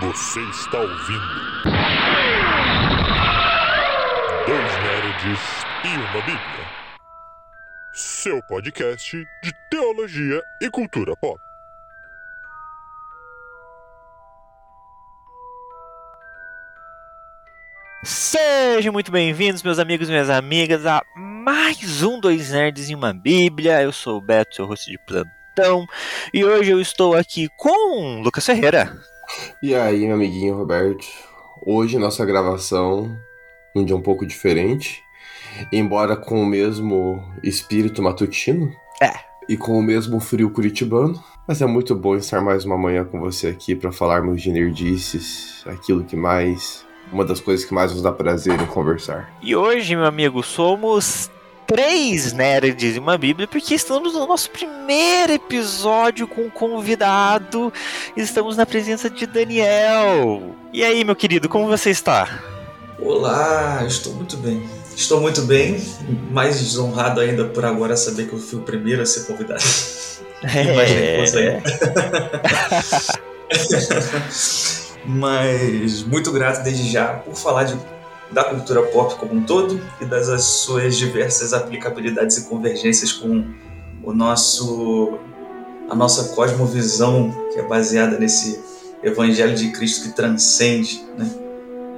Você está ouvindo. Dois Nerds e uma Bíblia. Seu podcast de teologia e cultura pop. Sejam muito bem-vindos, meus amigos e minhas amigas, a mais um Dois Nerds e uma Bíblia. Eu sou o Beto, seu host de plantão, e hoje eu estou aqui com Lucas Ferreira. E aí, meu amiguinho Roberto? Hoje nossa gravação um dia um pouco diferente, embora com o mesmo espírito matutino. É. E com o mesmo frio curitibano. Mas é muito bom estar mais uma manhã com você aqui para falarmos de nerdices, aquilo que mais. Uma das coisas que mais nos dá prazer em conversar. E hoje, meu amigo, somos três nerds e uma Bíblia, porque estamos no nosso primeiro episódio com um convidado. Estamos na presença de Daniel. E aí, meu querido, como você está? Olá, estou muito bem. Estou muito bem, mais desonrado ainda por agora saber que eu fui o primeiro a ser convidado. É. Mas muito grato desde já por falar de, da cultura pop como um todo e das as suas diversas aplicabilidades e convergências com o nosso a nossa cosmovisão que é baseada nesse evangelho de Cristo que transcende, né?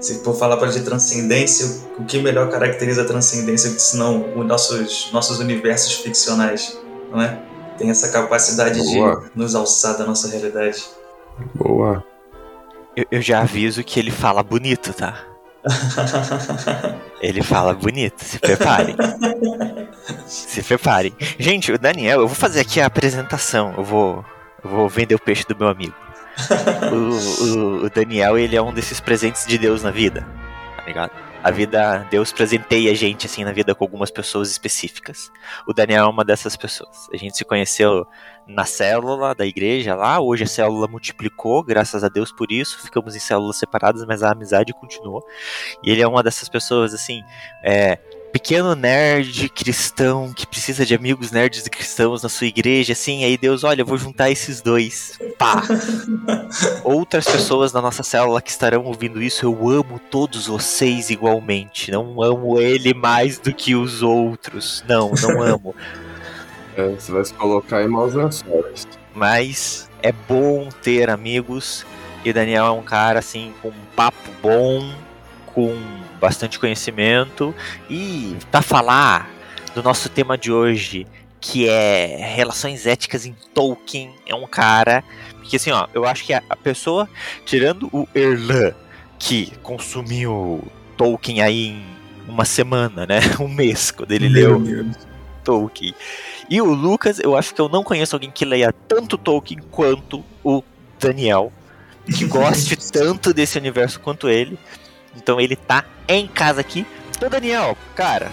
Se for falar para de transcendência, o que melhor caracteriza a transcendência senão os nossos nossos universos ficcionais, não é? Tem essa capacidade Boa. de nos alçar da nossa realidade. Boa. Eu, eu já aviso que ele fala bonito, tá? Ele fala bonito, se preparem. se preparem. Gente, o Daniel, eu vou fazer aqui a apresentação. Eu vou, eu vou vender o peixe do meu amigo. O, o- o Daniel, ele é um desses presentes de Deus na vida, tá ligado? A vida, Deus presenteia a gente assim na vida com algumas pessoas específicas. O Daniel é uma dessas pessoas. A gente se conheceu na célula da igreja lá, hoje a célula multiplicou, graças a Deus por isso. Ficamos em células separadas, mas a amizade continuou. E ele é uma dessas pessoas assim, é, pequeno nerd cristão que precisa de amigos nerds e cristãos na sua igreja, assim, aí Deus, olha, eu vou juntar esses dois. Pá! Outras pessoas na nossa célula que estarão ouvindo isso, eu amo todos vocês igualmente. Não amo ele mais do que os outros. Não, não amo. É, você vai se colocar em maus lençóis. Mas é bom ter amigos. E o Daniel é um cara assim com um papo bom, com bastante conhecimento. E para falar do nosso tema de hoje, que é relações éticas em Tolkien, é um cara porque assim, ó, eu acho que a, pessoa tirando o Erlan que consumiu Tolkien aí em uma semana, né? Um mês quando ele leu Meu Deus. Tolkien. E o Lucas, eu acho que eu não conheço alguém que leia tanto Tolkien quanto o Daniel, que goste tanto desse universo quanto ele. Então ele tá em casa aqui. Então, Daniel, cara,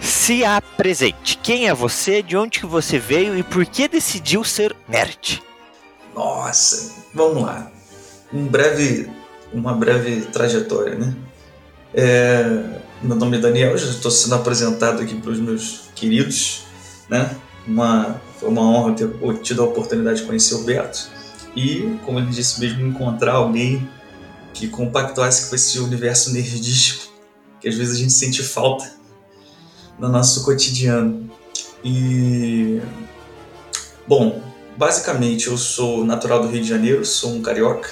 se apresente. Quem é você? De onde que você veio e por que decidiu ser nerd? Nossa, vamos lá. Um breve, uma breve trajetória, né? É, meu nome é Daniel, já estou sendo apresentado aqui para os meus queridos, né? Uma, foi uma honra ter tido a oportunidade de conhecer o Beto e, como ele disse mesmo, encontrar alguém que compactuasse com esse universo nerdístico que às vezes a gente sente falta no nosso cotidiano. E bom, basicamente eu sou natural do Rio de Janeiro, sou um carioca,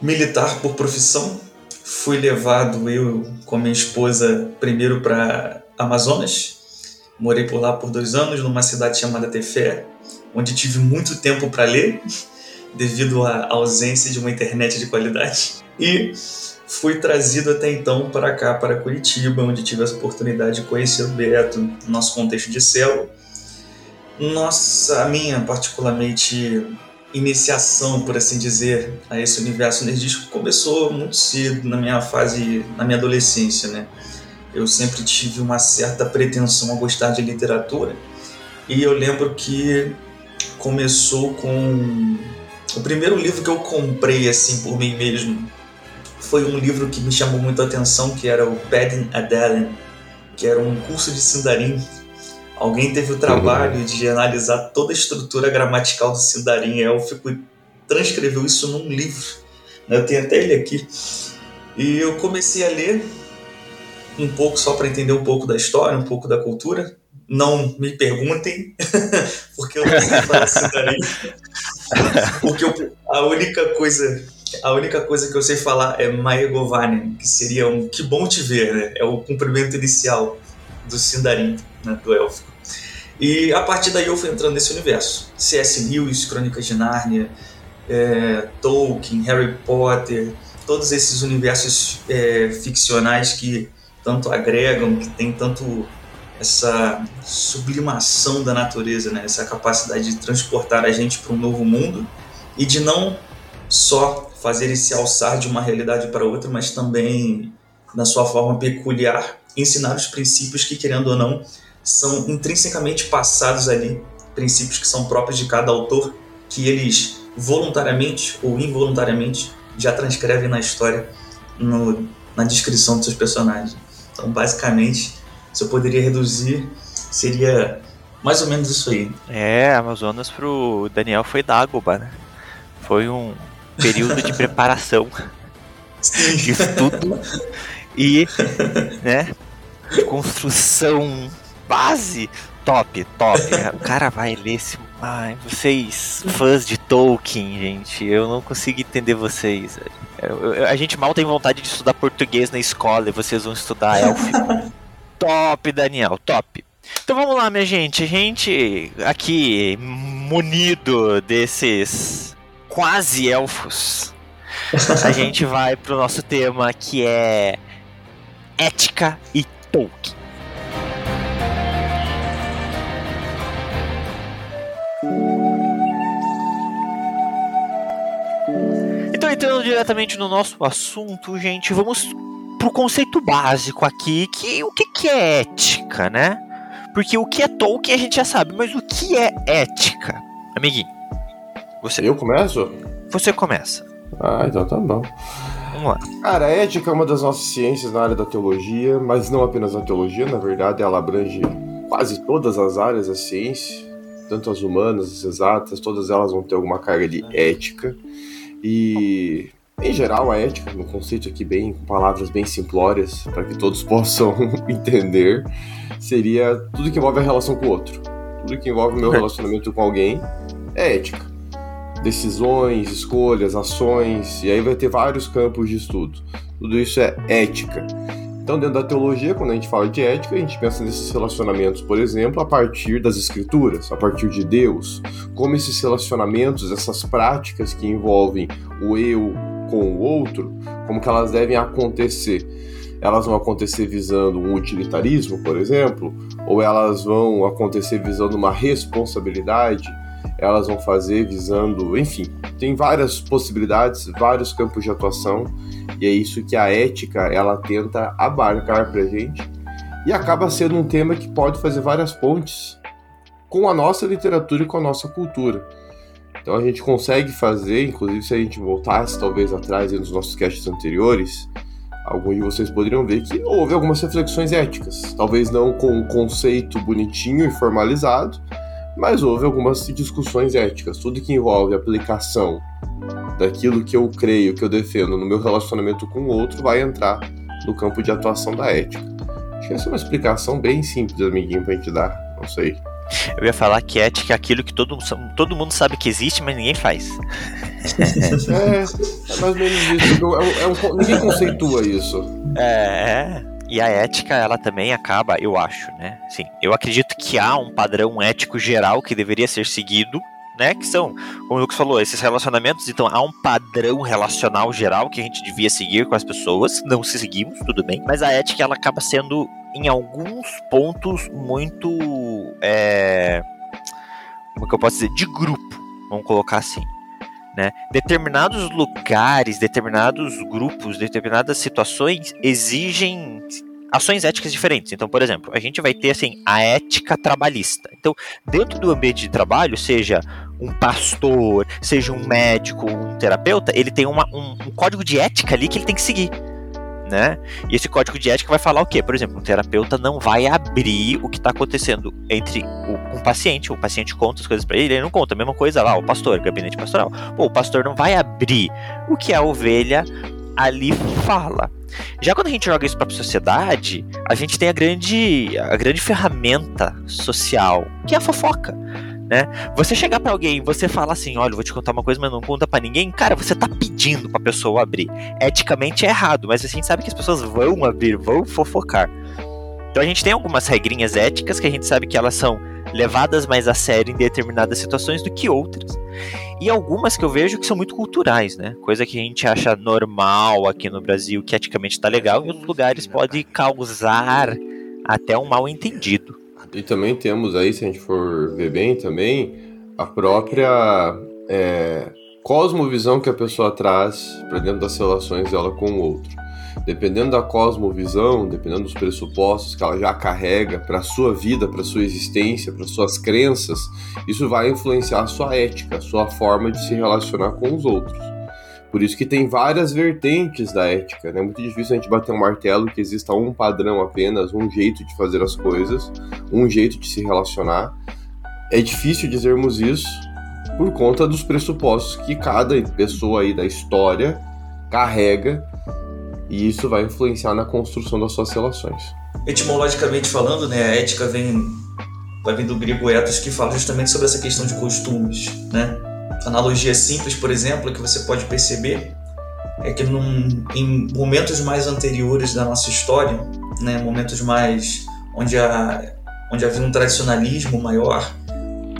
militar por profissão. Fui levado eu com a minha esposa primeiro para Amazonas. Morei por lá por dois anos numa cidade chamada Tefé, onde tive muito tempo para ler devido à ausência de uma internet de qualidade. E fui trazido até então para cá, para Curitiba, onde tive essa oportunidade de conhecer o Beto, no nosso contexto de célula. Nossa, a minha particularmente iniciação, por assim dizer, a esse universo nerdístico começou muito cedo na minha fase, na minha adolescência, né? Eu sempre tive uma certa pretensão a gostar de literatura e eu lembro que começou com o primeiro livro que eu comprei assim por mim mesmo foi um livro que me chamou muito a atenção, que era o Padding Adelen, que era um curso de Sindarin. Alguém teve o trabalho de analisar toda a estrutura gramatical do Sindarin élfico e transcreveu isso num livro Eu tenho até ele aqui. E eu comecei a ler um pouco só para entender um pouco da história, um pouco da cultura. Não me perguntem, porque eu não sei falar Sindarin. porque eu, a única coisa a única coisa que eu sei falar é Maegovanen, que seria um que bom te ver, né? É o cumprimento inicial do Sindarin, né? do élfico. E a partir daí eu fui entrando nesse universo. C.S. Lewis, Crônicas de Nárnia, é, Tolkien, Harry Potter, todos esses universos é, ficcionais que tanto agregam, que tem tanto essa sublimação da natureza, né? essa capacidade de transportar a gente para um novo mundo e de não só fazer esse alçar de uma realidade para outra, mas também, na sua forma peculiar, ensinar os princípios que, querendo ou não, são intrinsecamente passados ali, princípios que são próprios de cada autor, que eles voluntariamente ou involuntariamente já transcrevem na história, no, na descrição dos seus personagens. Então, basicamente, se eu poderia reduzir, seria mais ou menos isso aí. É, Amazonas pro Daniel foi Dagoba, né? Foi um período de preparação de estudo e, né, de construção base top, top. O cara vai ler esse. Ai, vocês, fãs de Tolkien, gente, eu não consigo entender vocês. Eu, eu, a gente mal tem vontade de estudar português na escola e vocês vão estudar élfico. top, Daniel, top. Então vamos lá, minha gente. A gente aqui munido desses quase elfos. A gente vai pro nosso tema que é ética e Tolkien. Então, entrando diretamente no nosso assunto, gente, vamos pro conceito básico aqui, que o que, que é ética, né? Porque o que é Tolkien a gente já sabe, mas o que é ética? Amiguinho, você. Eu começo? Você começa. Ah, então tá bom. Vamos lá. Cara, a ética é uma das nossas ciências na área da teologia, mas não apenas na teologia, na verdade, ela abrange quase todas as áreas da ciência, tanto as humanas, as exatas, todas elas vão ter alguma carga de ética. E, em geral, a ética, no conceito aqui bem, com palavras bem simplórias, para que todos possam entender, seria tudo que envolve a relação com o outro. Tudo que envolve o meu relacionamento com alguém é ética. Decisões, escolhas, ações, e aí vai ter vários campos de estudo. Tudo isso é ética. Então, dentro da teologia, quando a gente fala de ética, a gente pensa nesses relacionamentos, por exemplo, a partir das escrituras, a partir de Deus. Como esses relacionamentos, essas práticas que envolvem o eu com o outro, como que elas devem acontecer. Elas vão acontecer visando um utilitarismo, por exemplo, ou elas vão acontecer visando uma responsabilidade, elas vão fazer visando, enfim, tem várias possibilidades, vários campos de atuação, e é isso que a ética ela tenta abarcar pra gente. E acaba sendo um tema que pode fazer várias pontes com a nossa literatura e com a nossa cultura. Então a gente consegue fazer, inclusive se a gente voltasse talvez atrás nos nossos casts anteriores, alguns de vocês poderiam ver que houve algumas reflexões éticas. Talvez não com um conceito bonitinho e formalizado, mas houve algumas discussões éticas. Tudo que envolve aplicação daquilo que eu creio, que eu defendo no meu relacionamento com o outro, vai entrar no campo de atuação da ética. Acho que essa é uma explicação bem simples, amiguinho, pra gente dar. Não sei. Eu ia falar que ética é aquilo que todo, todo mundo sabe que existe, mas ninguém faz. é, é mais ou menos isso. É, é ninguém conceitua isso. É, é. E a ética, ela também acaba, eu acho, né? Sim, eu acredito que há um padrão ético geral que deveria ser seguido, né? Que são, como o Lucas falou, esses relacionamentos. Então, há um padrão relacional geral que a gente devia seguir com as pessoas. Não se seguimos, tudo bem. Mas a ética, ela acaba sendo, em alguns pontos, muito. É... Como que eu posso dizer? De grupo, vamos colocar assim. Né? Determinados lugares, determinados grupos, determinadas situações exigem ações éticas diferentes. Então, por exemplo, a gente vai ter assim a ética trabalhista. Então, dentro do ambiente de trabalho, seja um pastor, seja um médico, um terapeuta, ele tem uma, um, um código de ética ali que ele tem que seguir. Né? E esse código de ética vai falar o quê? Por exemplo, um terapeuta não vai abrir o que está acontecendo entre o, um paciente, o paciente conta as coisas para ele, ele não conta. A mesma coisa lá, o pastor, gabinete pastoral. O pastor não vai abrir o que a ovelha ali fala. Já quando a gente joga isso para a sociedade, a gente tem a grande, a grande ferramenta social, que é a fofoca né? Você chegar para alguém você falar assim, olha, vou te contar uma coisa, mas não conta para ninguém, cara, você tá pedindo pra pessoa abrir. Eticamente é errado, mas a gente sabe que as pessoas vão abrir, vão fofocar. Então a gente tem algumas regrinhas éticas que a gente sabe que elas são levadas mais a sério em determinadas situações do que outras. E algumas que eu vejo que são muito culturais, né? Coisa que a gente acha normal aqui no Brasil, que eticamente tá legal, em outros lugares pode causar até um mal entendido. E também temos aí, se a gente for ver bem também, a própria é, cosmovisão que a pessoa traz para dentro das relações dela com o outro. Dependendo da cosmovisão, dependendo dos pressupostos que ela já carrega para a sua vida, para a sua existência, para suas crenças, isso vai influenciar a sua ética, a sua forma de se relacionar com os outros. Por isso que tem várias vertentes da ética, né? É muito difícil a gente bater um martelo que exista um padrão apenas, um jeito de fazer as coisas, um jeito de se relacionar. É difícil dizermos isso por conta dos pressupostos que cada pessoa aí da história carrega e isso vai influenciar na construção das suas relações. Etimologicamente falando, né, a ética vem vai vir do grego ethos que fala justamente sobre essa questão de costumes, né? Analogia simples, por exemplo, que você pode perceber é que num, em momentos mais anteriores da nossa história, né, momentos mais onde, a, onde havia um tradicionalismo maior,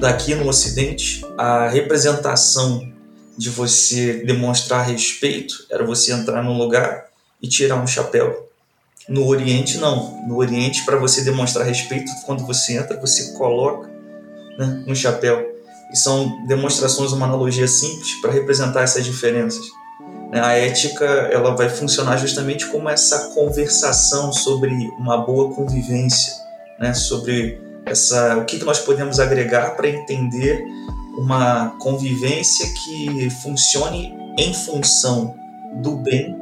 daqui no Ocidente, a representação de você demonstrar respeito era você entrar num lugar e tirar um chapéu. No Oriente, não. No Oriente, para você demonstrar respeito, quando você entra, você coloca né, um chapéu. E são demonstrações, uma analogia simples para representar essas diferenças. Né? A ética ela vai funcionar justamente como essa conversação sobre uma boa convivência, né? sobre essa, o que, que nós podemos agregar para entender uma convivência que funcione em função do bem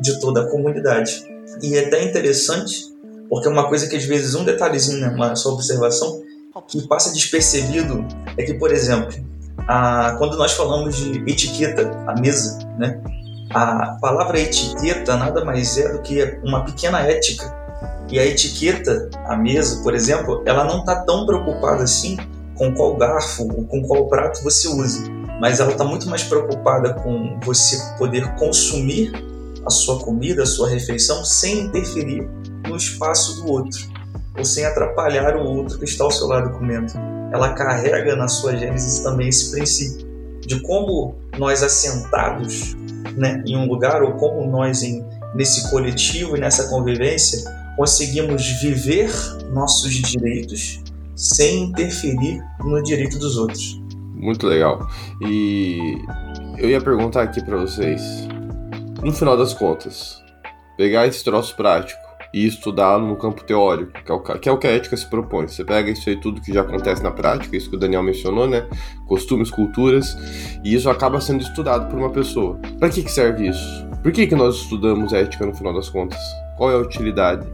de toda a comunidade. E é até interessante, porque é uma coisa que às vezes, um detalhezinho, né, uma só observação, que passa despercebido é que, por exemplo, a, quando nós falamos de etiqueta, a mesa, né? A palavra etiqueta nada mais é do que uma pequena ética. E a etiqueta, a mesa, por exemplo, ela não está tão preocupada assim com qual garfo ou com qual prato você usa, mas ela está muito mais preocupada com você poder consumir a sua comida, a sua refeição, sem interferir no espaço do outro ou sem atrapalhar o outro que está ao seu lado comendo. Ela carrega na sua gênese também esse princípio de como nós assentados né, em um lugar ou como nós em, nesse coletivo e nessa convivência conseguimos viver nossos direitos sem interferir no direito dos outros. Muito legal. E eu ia perguntar aqui para vocês, no final das contas, pegar esse troço prático e estudá-lo no campo teórico, que é, o, que é o que a ética se propõe. Você pega isso aí tudo que já acontece na prática, isso que o Daniel mencionou, né? Costumes, culturas, e isso acaba sendo estudado por uma pessoa. Para que, que serve isso? Por que, que nós estudamos ética no final das contas? Qual é a utilidade?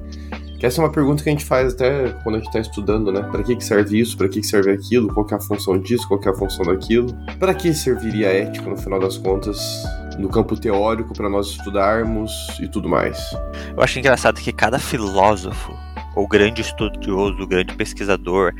Que essa é uma pergunta que a gente faz até quando a gente está estudando, né? Para que, que serve isso? Para que, que serve aquilo? Qual que é a função disso? Qual que é a função daquilo? Para que serviria a ética no final das contas? No campo teórico para nós estudarmos e tudo mais. Eu acho engraçado que cada filósofo, ou grande estudioso, grande pesquisador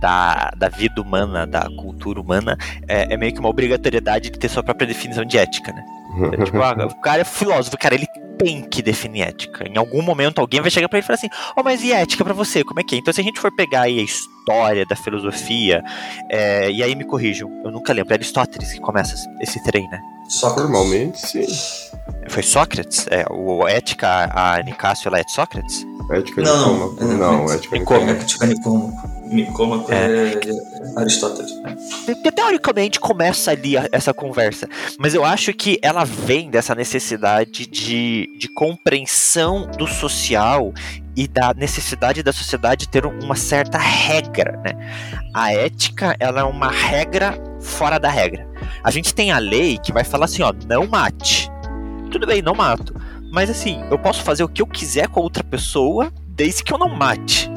da, da vida humana, da cultura humana, é, é meio que uma obrigatoriedade de ter sua própria definição de ética, né? É, tipo, ah, o cara é filósofo, cara, ele tem que definir ética. Em algum momento alguém vai chegar para ele e falar assim: "Oh, mas e ética para você? Como é que é?" Então se a gente for pegar aí a história da filosofia, é, e aí me corrijam, eu nunca lembro, é Aristóteles que começa esse trem, né? Sócrates. Normalmente, sim. Foi Sócrates? É, o Ética, a Nicásio, ela é de Sócrates? Ética não, Nicômaco. Não, não, Ética Nicômaco. Ética Nicômaco. Nicômaco é, é Aristóteles. É. Teoricamente começa ali essa conversa, mas eu acho que ela vem dessa necessidade de, de compreensão do social e da necessidade da sociedade ter uma certa regra, né? A ética, ela é uma regra fora da regra. A gente tem a lei que vai falar assim, ó, não mate. Tudo bem, não mato. mas assim, eu posso fazer o que eu quiser com a outra pessoa, desde que eu não mate.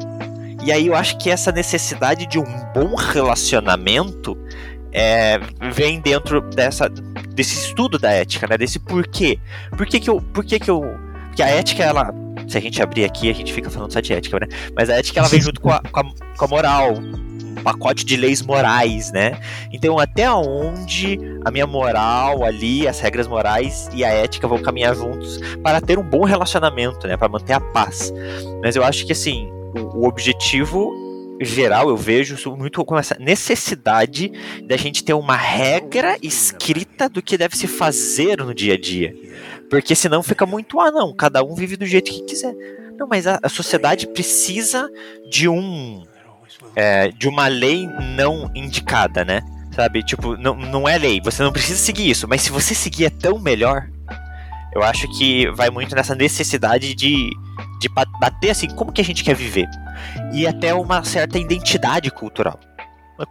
E aí eu acho que essa necessidade de um bom relacionamento é, vem dentro dessa, desse estudo da ética, né? Desse porquê. Por que, que eu. Por que, que eu. Porque a ética, ela. Se a gente abrir aqui, a gente fica falando só de ética, né? Mas a ética ela vem junto com a, com a, com a moral, pacote de leis morais, né? Então, até onde a minha moral ali, as regras morais e a ética vão caminhar juntos para ter um bom relacionamento, né? Para manter a paz. Mas eu acho que, assim, o, o objetivo geral, eu vejo muito com essa necessidade da gente ter uma regra escrita do que deve se fazer no dia a dia. Porque senão fica muito, ah, não, cada um vive do jeito que quiser. Não, mas a, a sociedade precisa de um. É, de uma lei não indicada, né? Sabe? Tipo, não, não é lei, você não precisa seguir isso, mas se você seguir é tão melhor. Eu acho que vai muito nessa necessidade de, de bater assim, como que a gente quer viver? E até uma certa identidade cultural.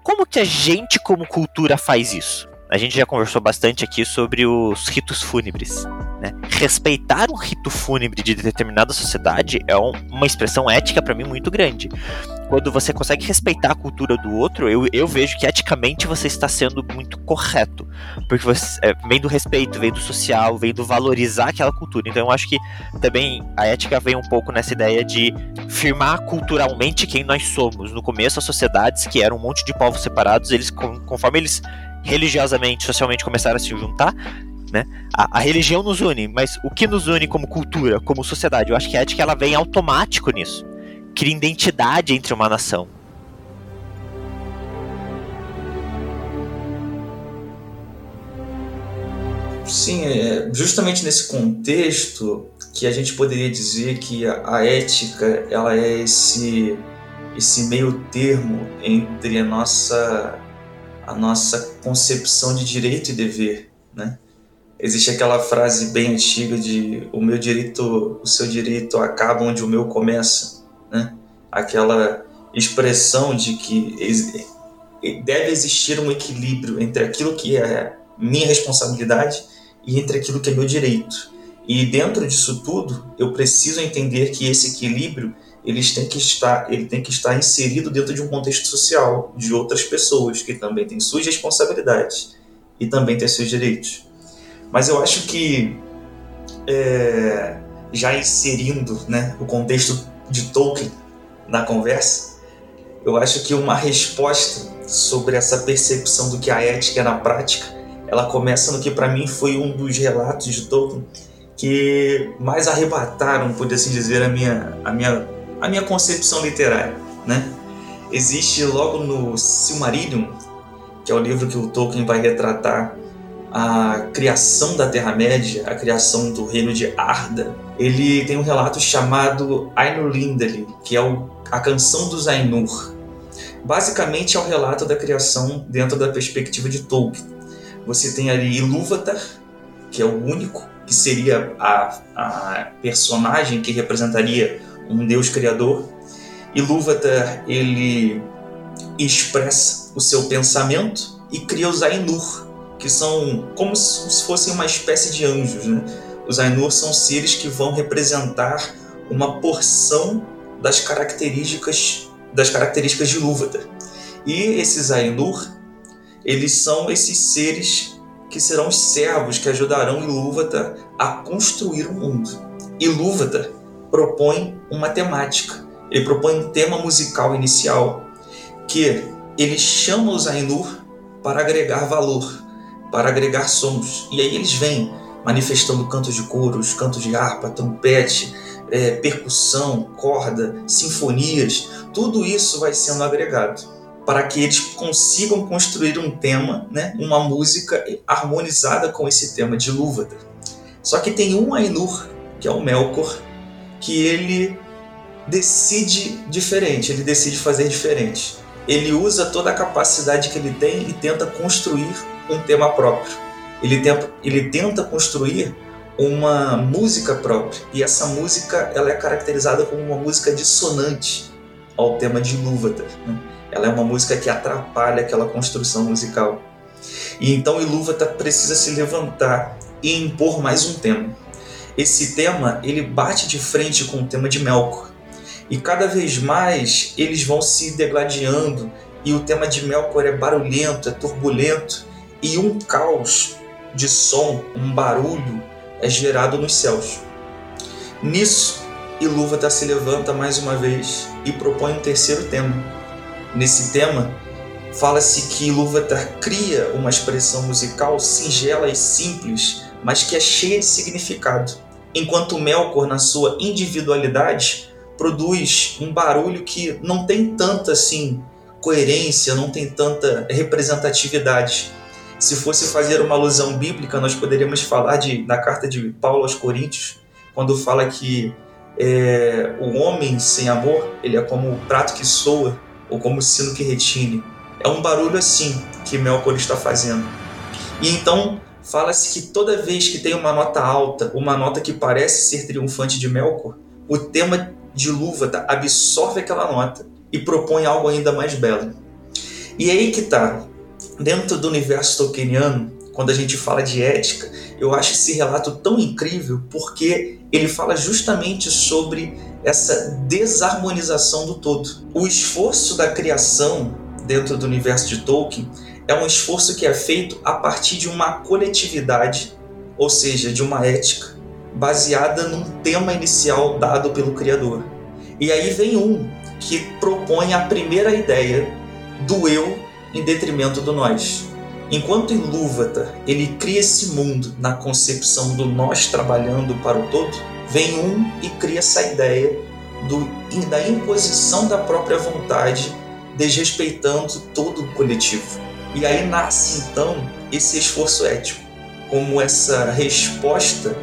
Como que a gente, como cultura, faz isso? A gente já conversou bastante aqui sobre os ritos fúnebres. Né? Respeitar um rito fúnebre de determinada sociedade é uma expressão ética para mim muito grande. Quando você consegue respeitar a cultura do outro, eu, eu vejo que eticamente você está sendo muito correto. Porque você, é, vem do respeito, vem do social, vem do valorizar aquela cultura. Então eu acho que também a ética vem um pouco nessa ideia de firmar culturalmente quem nós somos. No começo, as sociedades, que eram um monte de povos separados, eles conforme eles religiosamente, socialmente começaram a se juntar, né? A, a, religião nos une, mas o que nos une como cultura, como sociedade? Eu acho que a ética ela vem automático nisso. Cria identidade entre uma nação. Sim, é justamente nesse contexto que a gente poderia dizer que a, a ética ela é esse esse meio termo entre a nossa a nossa concepção de direito e dever, né? Existe aquela frase bem antiga de o meu direito, o seu direito acaba onde o meu começa, né? Aquela expressão de que deve existir um equilíbrio entre aquilo que é minha responsabilidade e entre aquilo que é meu direito. E dentro disso tudo, eu preciso entender que esse equilíbrio eles têm que estar, ele tem que estar inserido dentro de um contexto social de outras pessoas que também têm suas responsabilidades e também têm seus direitos. Mas eu acho que é, já inserindo né, o contexto de Tolkien na conversa, eu acho que uma resposta sobre essa percepção do que a ética é na prática, ela começa no que para mim foi um dos relatos de Tolkien que mais arrebataram, por assim dizer, a minha, a minha a minha concepção literária, né? Existe logo no Silmarillion, que é o livro que o Tolkien vai retratar a criação da Terra-média, a criação do reino de Arda, ele tem um relato chamado Ainur Lindeli, que é o, a canção dos Ainur. Basicamente é o relato da criação dentro da perspectiva de Tolkien. Você tem ali Ilúvatar, que é o único, que seria a, a personagem que representaria um Deus criador. Ilúvatar, ele expressa o seu pensamento e cria os Ainur, que são como se fossem uma espécie de anjos. Né? Os Ainur são seres que vão representar uma porção das características das características de Ilúvatar. E esses Ainur, eles são esses seres que serão os servos que ajudarão Ilúvatar a construir o mundo. Ilúvatar propõe uma temática, ele propõe um tema musical inicial, que ele chama os Ainur para agregar valor, para agregar sons. E aí eles vêm manifestando cantos de coros, cantos de harpa, trompete, é, percussão, corda, sinfonias, tudo isso vai sendo agregado para que eles consigam construir um tema, né, uma música harmonizada com esse tema de Lúvatar. Só que tem um Ainur, que é o Melkor, que ele decide diferente, ele decide fazer diferente. Ele usa toda a capacidade que ele tem e tenta construir um tema próprio. Ele tenta, ele tenta construir uma música própria e essa música ela é caracterizada como uma música dissonante ao tema de Ilúvatar. Né? Ela é uma música que atrapalha aquela construção musical. E então Ilúvatar precisa se levantar e impor mais um tema. Esse tema ele bate de frente com o tema de Melkor. E cada vez mais eles vão se degladiando e o tema de Melkor é barulhento, é turbulento e um caos de som, um barulho é gerado nos céus. Nisso, Ilúvatar se levanta mais uma vez e propõe um terceiro tema. Nesse tema, fala-se que Ilúvatar cria uma expressão musical singela e simples, mas que é cheia de significado, enquanto Melkor, na sua individualidade, produz um barulho que não tem tanta assim coerência, não tem tanta representatividade. Se fosse fazer uma alusão bíblica, nós poderíamos falar de, na carta de Paulo aos Coríntios, quando fala que é, o homem sem amor, ele é como o prato que soa ou como o sino que retine. É um barulho assim que Melkor está fazendo. E então fala-se que toda vez que tem uma nota alta, uma nota que parece ser triunfante de Melkor, o tema de Lúvatar absorve aquela nota e propõe algo ainda mais belo. E aí que tá. Dentro do universo tolkieniano, quando a gente fala de ética, eu acho esse relato tão incrível porque ele fala justamente sobre essa desarmonização do todo. O esforço da criação dentro do universo de Tolkien é um esforço que é feito a partir de uma coletividade, ou seja, de uma ética, baseada num tema inicial dado pelo Criador. E aí vem um que propõe a primeira ideia do eu em detrimento do nós. Enquanto Ilúvatar ele cria esse mundo na concepção do nós trabalhando para o todo, vem um e cria essa ideia do, da imposição da própria vontade, desrespeitando todo o coletivo. E aí nasce então esse esforço ético, como essa resposta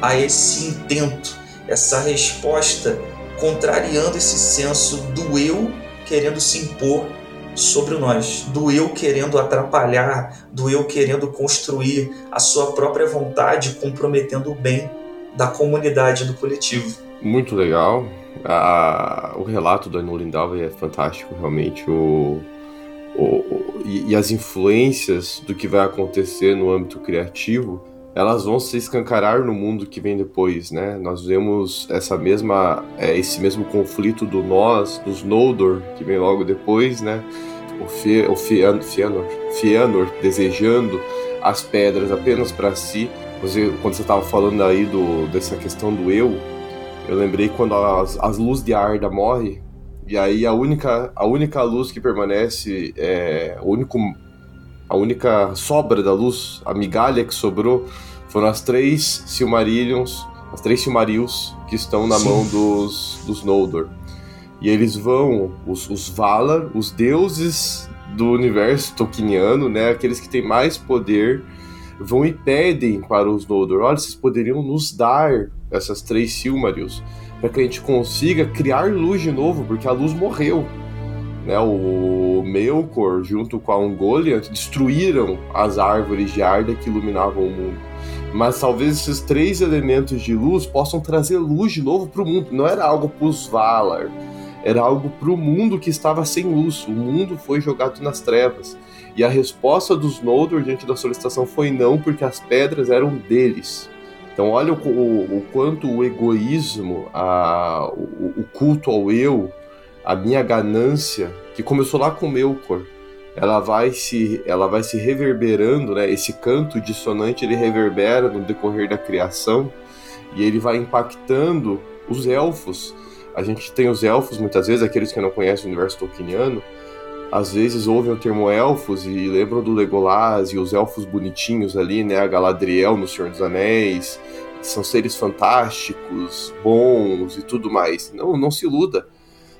a esse intento, essa resposta contrariando esse senso do eu querendo se impor sobre nós, do eu querendo atrapalhar, do eu querendo construir a sua própria vontade, comprometendo o bem da comunidade, do coletivo. Muito legal. A, o relato do Anu Lindau é fantástico, realmente. O, o, e, e, as influências do que vai acontecer no âmbito criativo, elas vão se escancarar no mundo que vem depois, né? Nós vemos essa mesma, é, esse mesmo conflito do nós, dos Noldor, que vem logo depois, né? o, Fe, o Fianor, Fianor desejando as pedras apenas para si. Você, quando você estava falando aí do, dessa questão do eu, eu lembrei quando as, as luzes de Arda morre e aí a única, a única luz que permanece, é, o único, a única sobra da luz, a migalha que sobrou, foram as três Silmarillions, as três Silmarils que estão na Sim. mão dos, dos Noldor. E eles vão, os, os Valar, os deuses do universo tolkieniano, né, aqueles que têm mais poder, vão e pedem para os Noldor, olha, vocês poderiam nos dar essas três Silmarils, para que a gente consiga criar luz de novo, porque a luz morreu. Né, o Melkor, junto com a Ungoliant, destruíram as árvores de Arda que iluminavam o mundo. Mas talvez esses três elementos de luz possam trazer luz de novo para o mundo. Não era algo para os Valar, era algo para o mundo que estava sem luz. O mundo foi jogado nas trevas. E a resposta dos Noldor diante da solicitação foi não, porque as pedras eram deles. Então, olha o, o, o quanto o egoísmo, a, o, o, culto ao eu, a minha ganância, que começou lá com Melkor, ela vai se, ela vai se reverberando, né? Esse canto dissonante ele reverbera no decorrer da criação e ele vai impactando os elfos a gente tem os elfos, muitas vezes, aqueles que não conhecem o universo tolkieniano, às vezes ouvem o termo elfos e lembram do Legolas e os elfos bonitinhos ali, né? A Galadriel no Senhor dos Anéis, são seres fantásticos, bons e tudo mais. Não, não se iluda.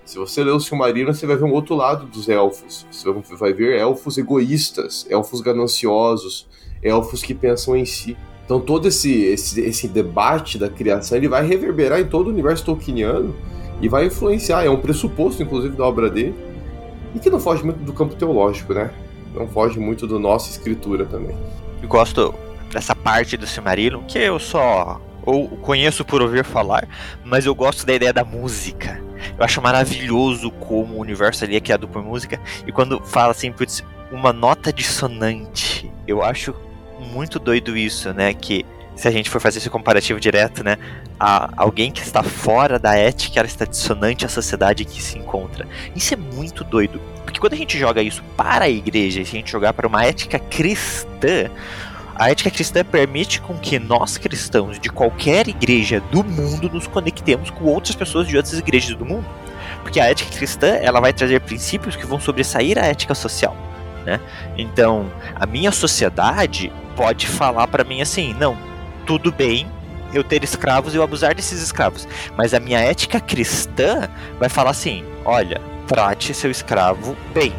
Se você ler o Silmarillion, você vai ver um outro lado dos elfos. Você vai ver elfos egoístas, elfos gananciosos, elfos que pensam em si. Então todo esse, esse, esse debate da criação ele vai reverberar em todo o universo tolkieniano e vai influenciar, é um pressuposto, inclusive, da obra dele, e que não foge muito do campo teológico, né? Não foge muito da nossa escritura também. Eu gosto dessa parte do Silmarillion, que eu só ou conheço por ouvir falar, mas eu gosto da ideia da música. Eu acho maravilhoso como o universo ali é criado por música, e quando fala assim, putz, uma nota dissonante, eu acho muito doido isso, né? Que se a gente for fazer esse comparativo direto, né? A, alguém que está fora da ética, ela está dissonante à sociedade que se encontra. Isso é muito doido. Porque quando a gente joga isso para a igreja, se a gente jogar para uma ética cristã, a ética cristã permite com que nós cristãos de qualquer igreja do mundo nos conectemos com outras pessoas de outras igrejas do mundo. Porque a ética cristã, ela vai trazer princípios que vão sobressair a ética social, né? Então, a minha sociedade pode falar para mim assim: "Não, tudo bem eu ter escravos e eu abusar desses escravos. Mas a minha ética cristã vai falar assim: olha, trate seu escravo bem.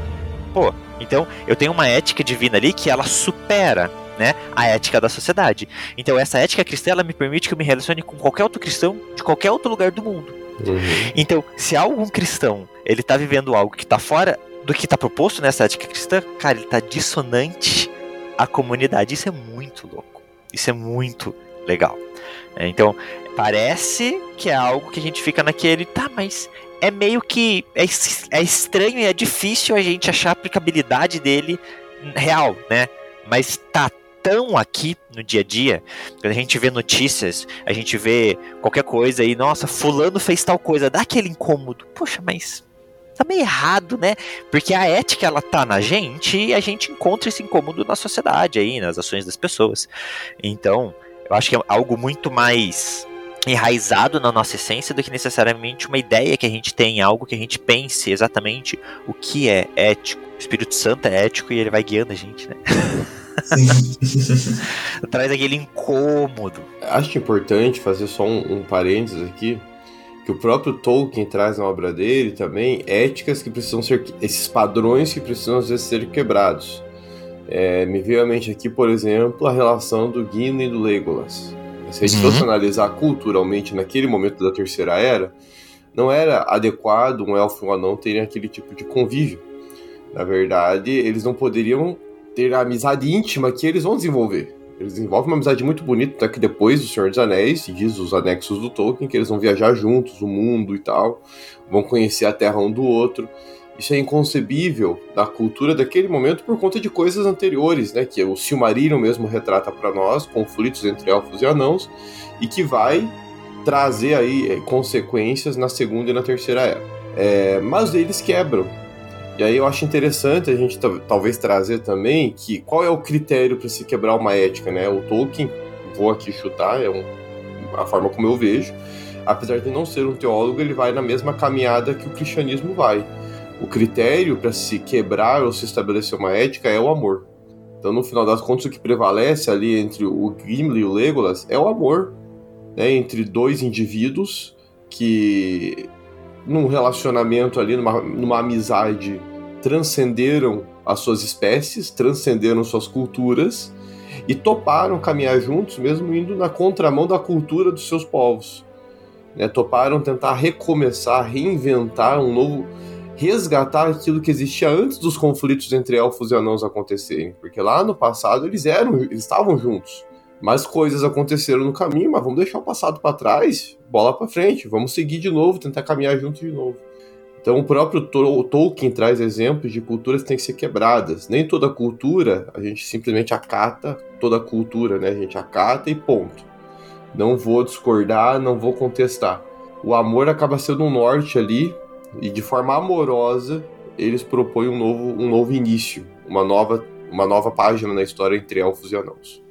Pô, então eu tenho uma ética divina ali que ela supera né, a ética da sociedade. Então essa ética cristã ela me permite que eu me relacione com qualquer outro cristão de qualquer outro lugar do mundo. Uhum. Então, se algum cristão ele tá vivendo algo que tá fora do que tá proposto nessa ética cristã, cara, ele tá dissonante à comunidade. Isso é muito louco. Isso é muito legal. É, então, parece que é algo que a gente fica naquele, tá, mas é meio que é, é estranho e é difícil a gente achar a aplicabilidade dele real, né? Mas tá tão aqui no dia a dia, quando a gente vê notícias, a gente vê qualquer coisa aí, nossa, fulano fez tal coisa, dá aquele incômodo. Poxa, mas tá meio errado, né? Porque a ética ela tá na gente e a gente encontra esse incômodo na sociedade aí, nas ações das pessoas. Então, eu acho que é algo muito mais enraizado na nossa essência do que necessariamente uma ideia que a gente tem, algo que a gente pense exatamente o que é ético. O Espírito Santo é ético e ele vai guiando a gente, né? Traz aquele incômodo. Acho importante fazer só um, um parênteses aqui que o próprio Tolkien traz na obra dele também, éticas que precisam ser, esses padrões que precisam às vezes ser quebrados. É, me veio à mente aqui, por exemplo, a relação do Gimli e do Legolas. Se a gente uhum. fosse analisar culturalmente naquele momento da Terceira Era, não era adequado um elfo e um anão terem aquele tipo de convívio. Na verdade, eles não poderiam ter a amizade íntima que eles vão desenvolver. Eles desenvolvem uma amizade muito bonita, até que depois do Senhor dos Anéis, diz os anexos do Tolkien, que eles vão viajar juntos, o mundo e tal, vão conhecer a terra um do outro. Isso é inconcebível da cultura daquele momento por conta de coisas anteriores, né? Que o Silmarillion mesmo retrata para nós, conflitos entre elfos e anãos, e que vai trazer aí é, consequências na segunda e na terceira era. É, mas eles quebram e aí eu acho interessante a gente talvez trazer também que qual é o critério para se quebrar uma ética, né? O Tolkien, vou aqui chutar, é um, a forma como eu vejo, apesar de não ser um teólogo, ele vai na mesma caminhada que o cristianismo vai. O critério para se quebrar ou se estabelecer uma ética é o amor. Então, no final das contas, o que prevalece ali entre o Gimli e o Legolas é o amor, né? Entre dois indivíduos que num relacionamento ali, numa, numa amizade transcenderam as suas espécies, transcenderam suas culturas e toparam caminhar juntos, mesmo indo na contramão da cultura dos seus povos. Né? Toparam tentar recomeçar, reinventar um novo. Resgatar aquilo que existia antes dos conflitos entre elfos e anãos acontecerem. Porque lá no passado eles eram, eles estavam juntos. Mas coisas aconteceram no caminho, mas vamos deixar o passado para trás, bola para frente, vamos seguir de novo, tentar caminhar juntos de novo. Então, o próprio Tolkien traz exemplos de culturas que têm que ser quebradas. Nem toda cultura a gente simplesmente acata, toda cultura, né? A gente acata e ponto. Não vou discordar, não vou contestar. O amor acaba sendo um norte ali, e de forma amorosa, eles propõem um novo, um novo início, uma nova, uma nova página na história entre elfos e anãos.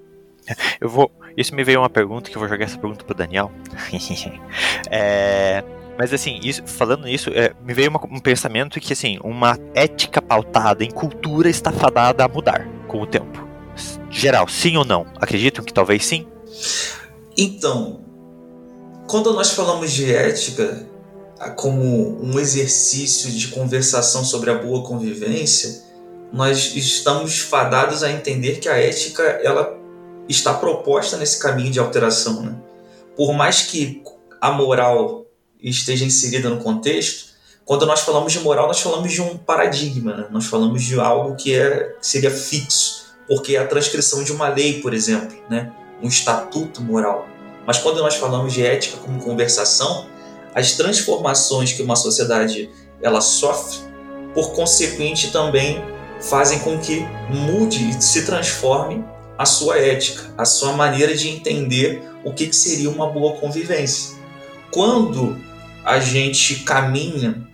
Eu vou. Isso me veio uma pergunta que eu vou jogar essa pergunta pro Daniel. é mas assim, isso, falando nisso, é, me veio uma, um pensamento que assim, uma ética pautada em cultura está fadada a mudar com o tempo. Geral, sim ou não? Acreditam que talvez sim? Então, quando nós falamos de ética como um exercício de conversação sobre a boa convivência, nós estamos fadados a entender que a ética ela está proposta nesse caminho de alteração, né? Por mais que a moral esteja inserida no contexto, quando nós falamos de moral, nós falamos de um paradigma, né? nós falamos de algo que, é, seria fixo, porque é a transcrição de uma lei, por exemplo, né? um estatuto moral. Mas quando nós falamos de ética como conversação, as transformações que uma sociedade ela sofre, por consequente, também fazem com que mude e se transforme a sua ética, a sua maneira de entender o que, seria uma boa convivência. Quando a gente caminha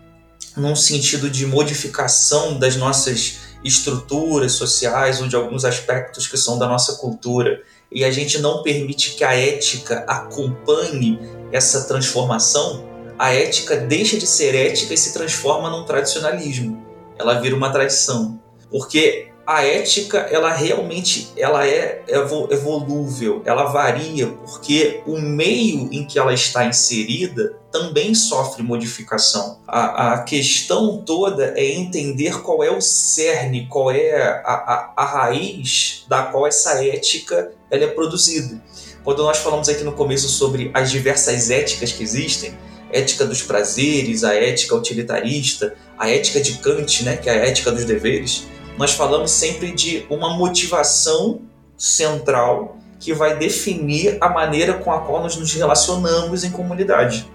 num sentido de modificação das nossas estruturas sociais ou de alguns aspectos que são da nossa cultura e a gente não permite que a ética acompanhe essa transformação, a ética deixa de ser ética e se transforma num tradicionalismo. Ela vira uma tradição. Porque a ética ela realmente ela é evolúvel, ela varia porque o meio em que ela está inserida também sofre modificação. A, a questão toda é entender qual é o cerne, qual é a, a, a raiz da qual essa ética ela é produzida. Quando nós falamos aqui no começo sobre as diversas éticas que existem, ética dos prazeres, a ética utilitarista, a ética de Kant, né, que é a ética dos deveres, nós falamos sempre de uma motivação central que vai definir a maneira com a qual nós nos relacionamos em comunidade.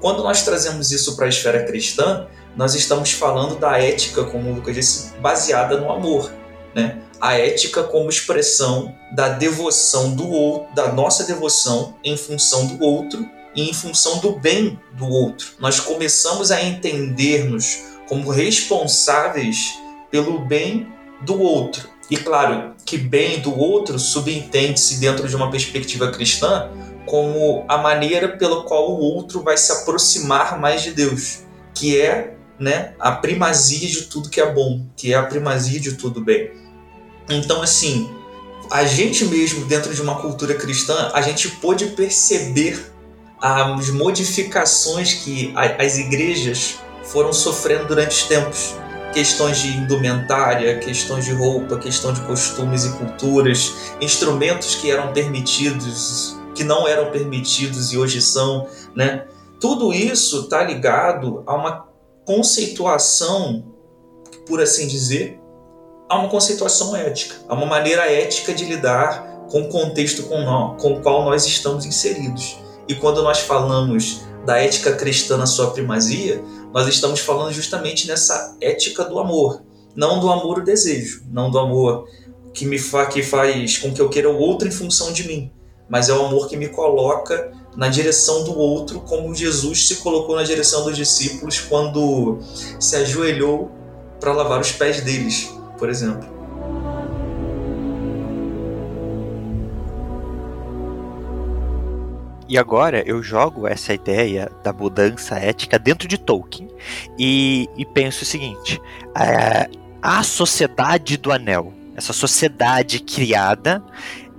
Quando nós trazemos isso para a esfera cristã, nós estamos falando da ética, como o Lucas disse, baseada no amor. Né? A ética como expressão da devoção do outro, da nossa devoção em função do outro e em função do bem do outro. Nós começamos a entender-nos como responsáveis pelo bem do outro. E claro que bem do outro subentende-se dentro de uma perspectiva cristã como a maneira pela qual o outro vai se aproximar mais de Deus, que é né, a primazia de tudo que é bom, que é a primazia de tudo bem. Então, assim, a gente mesmo, dentro de uma cultura cristã, a gente pôde perceber as modificações que as igrejas foram sofrendo durante os tempos questões de indumentária, questões de roupa, questão de costumes e culturas, instrumentos que eram permitidos, que não eram permitidos e hoje são, né? Tudo isso está ligado a uma conceituação, por assim dizer, a uma conceituação ética, a uma maneira ética de lidar com o contexto com, nós, com o qual nós estamos inseridos. E quando nós falamos da ética cristã na sua primazia, nós estamos falando justamente nessa ética do amor, não do amor o desejo, não do amor que me fa que faz com que eu queira o outro em função de mim, mas é o amor que me coloca na direção do outro, como Jesus se colocou na direção dos discípulos quando se ajoelhou para lavar os pés deles, por exemplo. E agora eu jogo essa ideia da mudança ética dentro de Tolkien e, e penso o seguinte: é, a sociedade do anel, essa sociedade criada,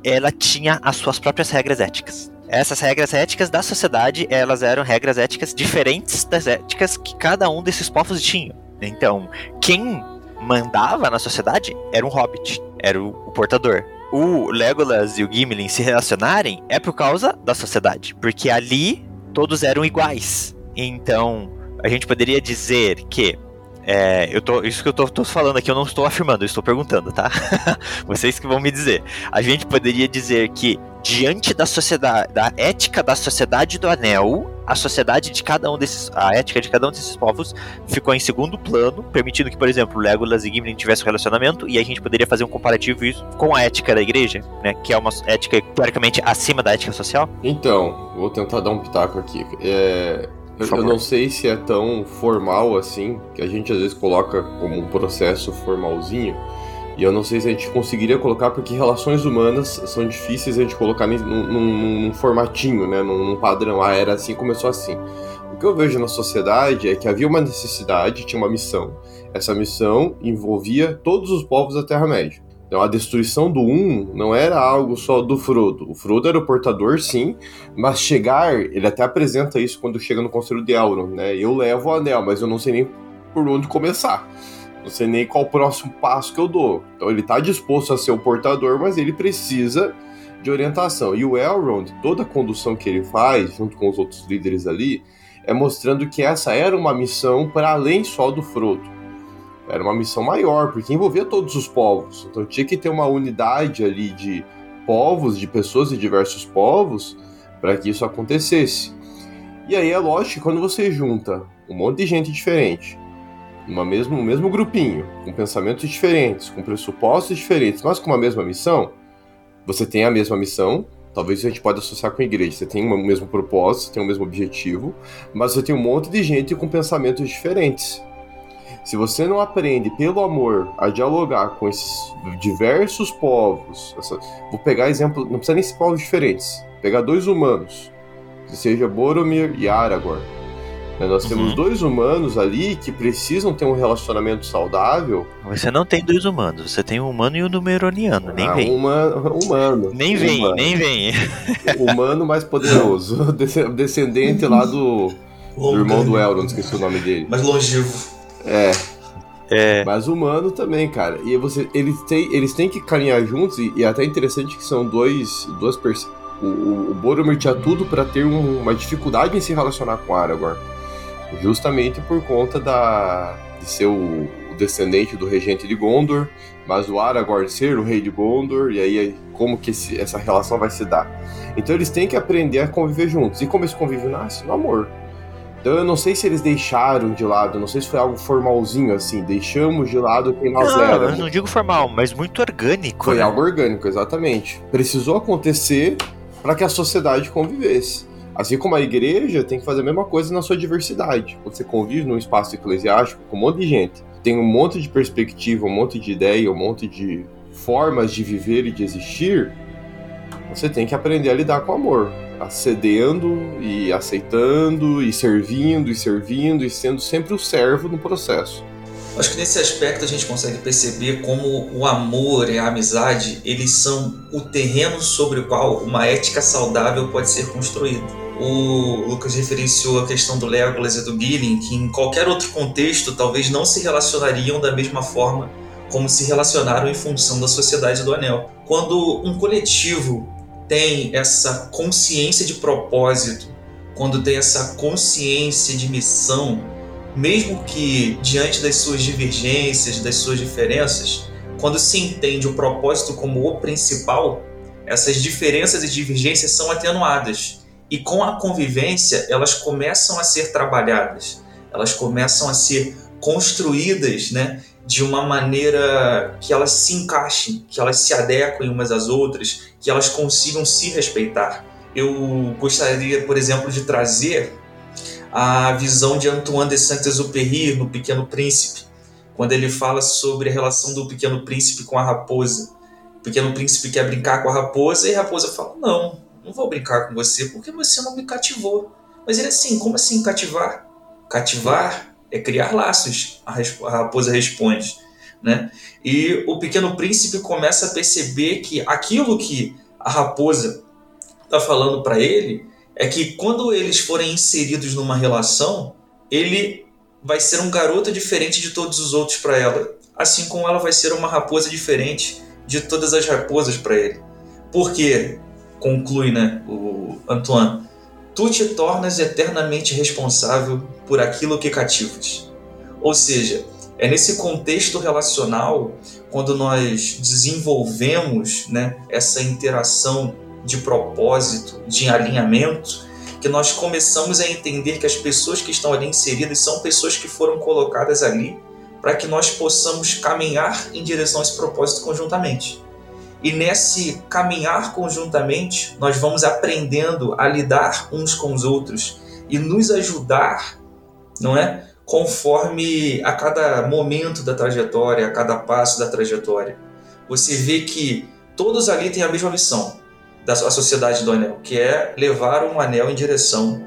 ela tinha as suas próprias regras éticas. Essas regras éticas da sociedade, elas eram regras éticas diferentes das éticas que cada um desses povos tinha. Então, quem mandava na sociedade era um hobbit, era o, o portador o Legolas e o Gimli se relacionarem é por causa da sociedade, porque ali todos eram iguais. Então, a gente poderia dizer que é, eu tô, isso que eu tô, tô, falando aqui eu não estou afirmando, eu estou perguntando, tá? Vocês que vão me dizer. A gente poderia dizer que diante da sociedade, da ética da sociedade do anel, a sociedade de cada um desses, a ética de cada um desses povos ficou em segundo plano, permitindo que, por exemplo, Legolas e Gimli tivessem um relacionamento, e a gente poderia fazer um comparativo isso com a ética da igreja, né, que é uma ética teoricamente acima da ética social? Então, vou tentar dar um pitaco aqui. É, eu, eu, não sei se é tão formal assim, que a gente às vezes coloca como um processo formalzinho, e eu não sei se a gente conseguiria colocar, porque relações humanas são difíceis a gente colocar num, num, num formatinho, né? Num, num, padrão. Ah, era assim, começou assim. O que eu vejo na sociedade é que havia uma necessidade, tinha uma missão. Essa missão envolvia todos os povos da Terra-média. Então a destruição do Um não era algo só do Frodo. O Frodo era o portador, sim, mas chegar, ele até apresenta isso quando chega no Conselho de Elrond, né? Eu levo o anel, mas eu não sei nem por onde começar. Não sei nem qual o próximo passo que eu dou. Então ele está disposto a ser o portador, mas ele precisa de orientação. E o Elrond, toda a condução que ele faz, junto com os outros líderes ali, é mostrando que essa era uma missão para além só do Frodo. Era uma missão maior, porque envolvia todos os povos. Então tinha que ter uma unidade ali de povos, de pessoas de diversos povos, para que isso acontecesse. E aí é lógico que quando você junta um monte de gente diferente, uma mesmo, um mesmo grupinho, com pensamentos diferentes, com pressupostos diferentes, mas com uma mesma missão, Você tem a mesma missão, talvez a gente pode associar com a igreja. Você tem o mesmo propósito, você tem o mesmo objetivo, mas você tem um monte de gente com pensamentos diferentes. Se você não aprende, pelo amor, a dialogar com esses diversos povos, essa, vou pegar exemplo, não precisa nem ser povos diferentes, pegar dois humanos, que seja Boromir e Aragorn. Né, nós uhum. temos dois humanos ali que precisam ter um relacionamento saudável. Você não tem dois humanos, você tem um humano e um numeroniano, nem ah, vem. Uma, humano. Nem vem, humano. nem vem. Humano mais poderoso, descendente lá do, do irmão do Elrond, esqueci o nome dele. Mais longevo. É. É. Mas humano também, cara. E você, eles, têm, eles têm que caminhar juntos, e, e é até interessante que são dois. duas o, o, o Boromir tinha tudo para ter um, uma dificuldade em se relacionar com Aragorn. Justamente por conta da, de ser o, descendente do regente de Gondor, mas o Aragorn ser o rei de Gondor, e aí como que esse, essa relação vai se dar. Então eles têm que aprender a conviver juntos. E como esse convívio nasce? No amor. Então eu não sei se eles deixaram de lado, não sei se foi algo formalzinho assim, deixamos de lado quem nós não, éramos. Não digo formal, mas muito orgânico. Foi né? algo orgânico, exatamente. Precisou acontecer para que a sociedade convivesse. Assim como a igreja tem que fazer a mesma coisa na sua diversidade. Você convive num espaço eclesiástico com um monte de gente, tem um monte de perspectiva, um monte de ideia, um monte de formas de viver e de existir, você tem que aprender a lidar com amor cedendo e aceitando e servindo e servindo e sendo sempre o servo no processo. Acho que nesse aspecto a gente consegue perceber como o amor e a amizade eles são o terreno sobre o qual uma ética saudável pode ser construída. O Lucas referenciou a questão do Legolas e do Gillen, que em qualquer outro contexto talvez não se relacionariam da mesma forma como se relacionaram em função da Sociedade do Anel. Quando um coletivo tem essa consciência de propósito, quando tem essa consciência de missão, mesmo que diante das suas divergências, das suas diferenças, quando se entende o propósito como o principal, essas diferenças e divergências são atenuadas. E com a convivência, elas começam a ser trabalhadas, elas começam a ser construídas, né? de uma maneira que elas se encaixem, que elas se adequem umas às outras, que elas consigam se respeitar. Eu gostaria, por exemplo, de trazer a visão de Antoine de Saint-Exupéry no Pequeno Príncipe, quando ele fala sobre a relação do Pequeno Príncipe com a raposa. O Pequeno Príncipe quer brincar com a raposa e a raposa fala: Não, não vou brincar com você porque você não me cativou. Mas ele é assim: Como assim cativar? Cativar é criar laços, a, raposa responde. Né? E o pequeno príncipe começa a perceber que aquilo que a raposa está falando para ele é que quando eles forem inseridos numa relação, ele vai ser um garoto diferente de todos os outros para ela, assim como ela vai ser uma raposa diferente de todas as raposas para ele. Porque, conclui né, o Antoine, tu te tornas eternamente responsável por aquilo que cativas. Ou seja, é nesse contexto relacional, quando nós desenvolvemos né, essa interação de propósito, de alinhamento, que nós começamos a entender que as pessoas que estão ali inseridas são pessoas que foram colocadas ali para que nós possamos caminhar em direção a esse propósito conjuntamente. E nesse caminhar conjuntamente, nós vamos aprendendo a lidar uns com os outros e nos ajudar, não é? Conforme a cada momento da trajetória, a cada passo da trajetória. Você vê que todos ali têm a mesma missão da sociedade do anel, que é levar um anel em direção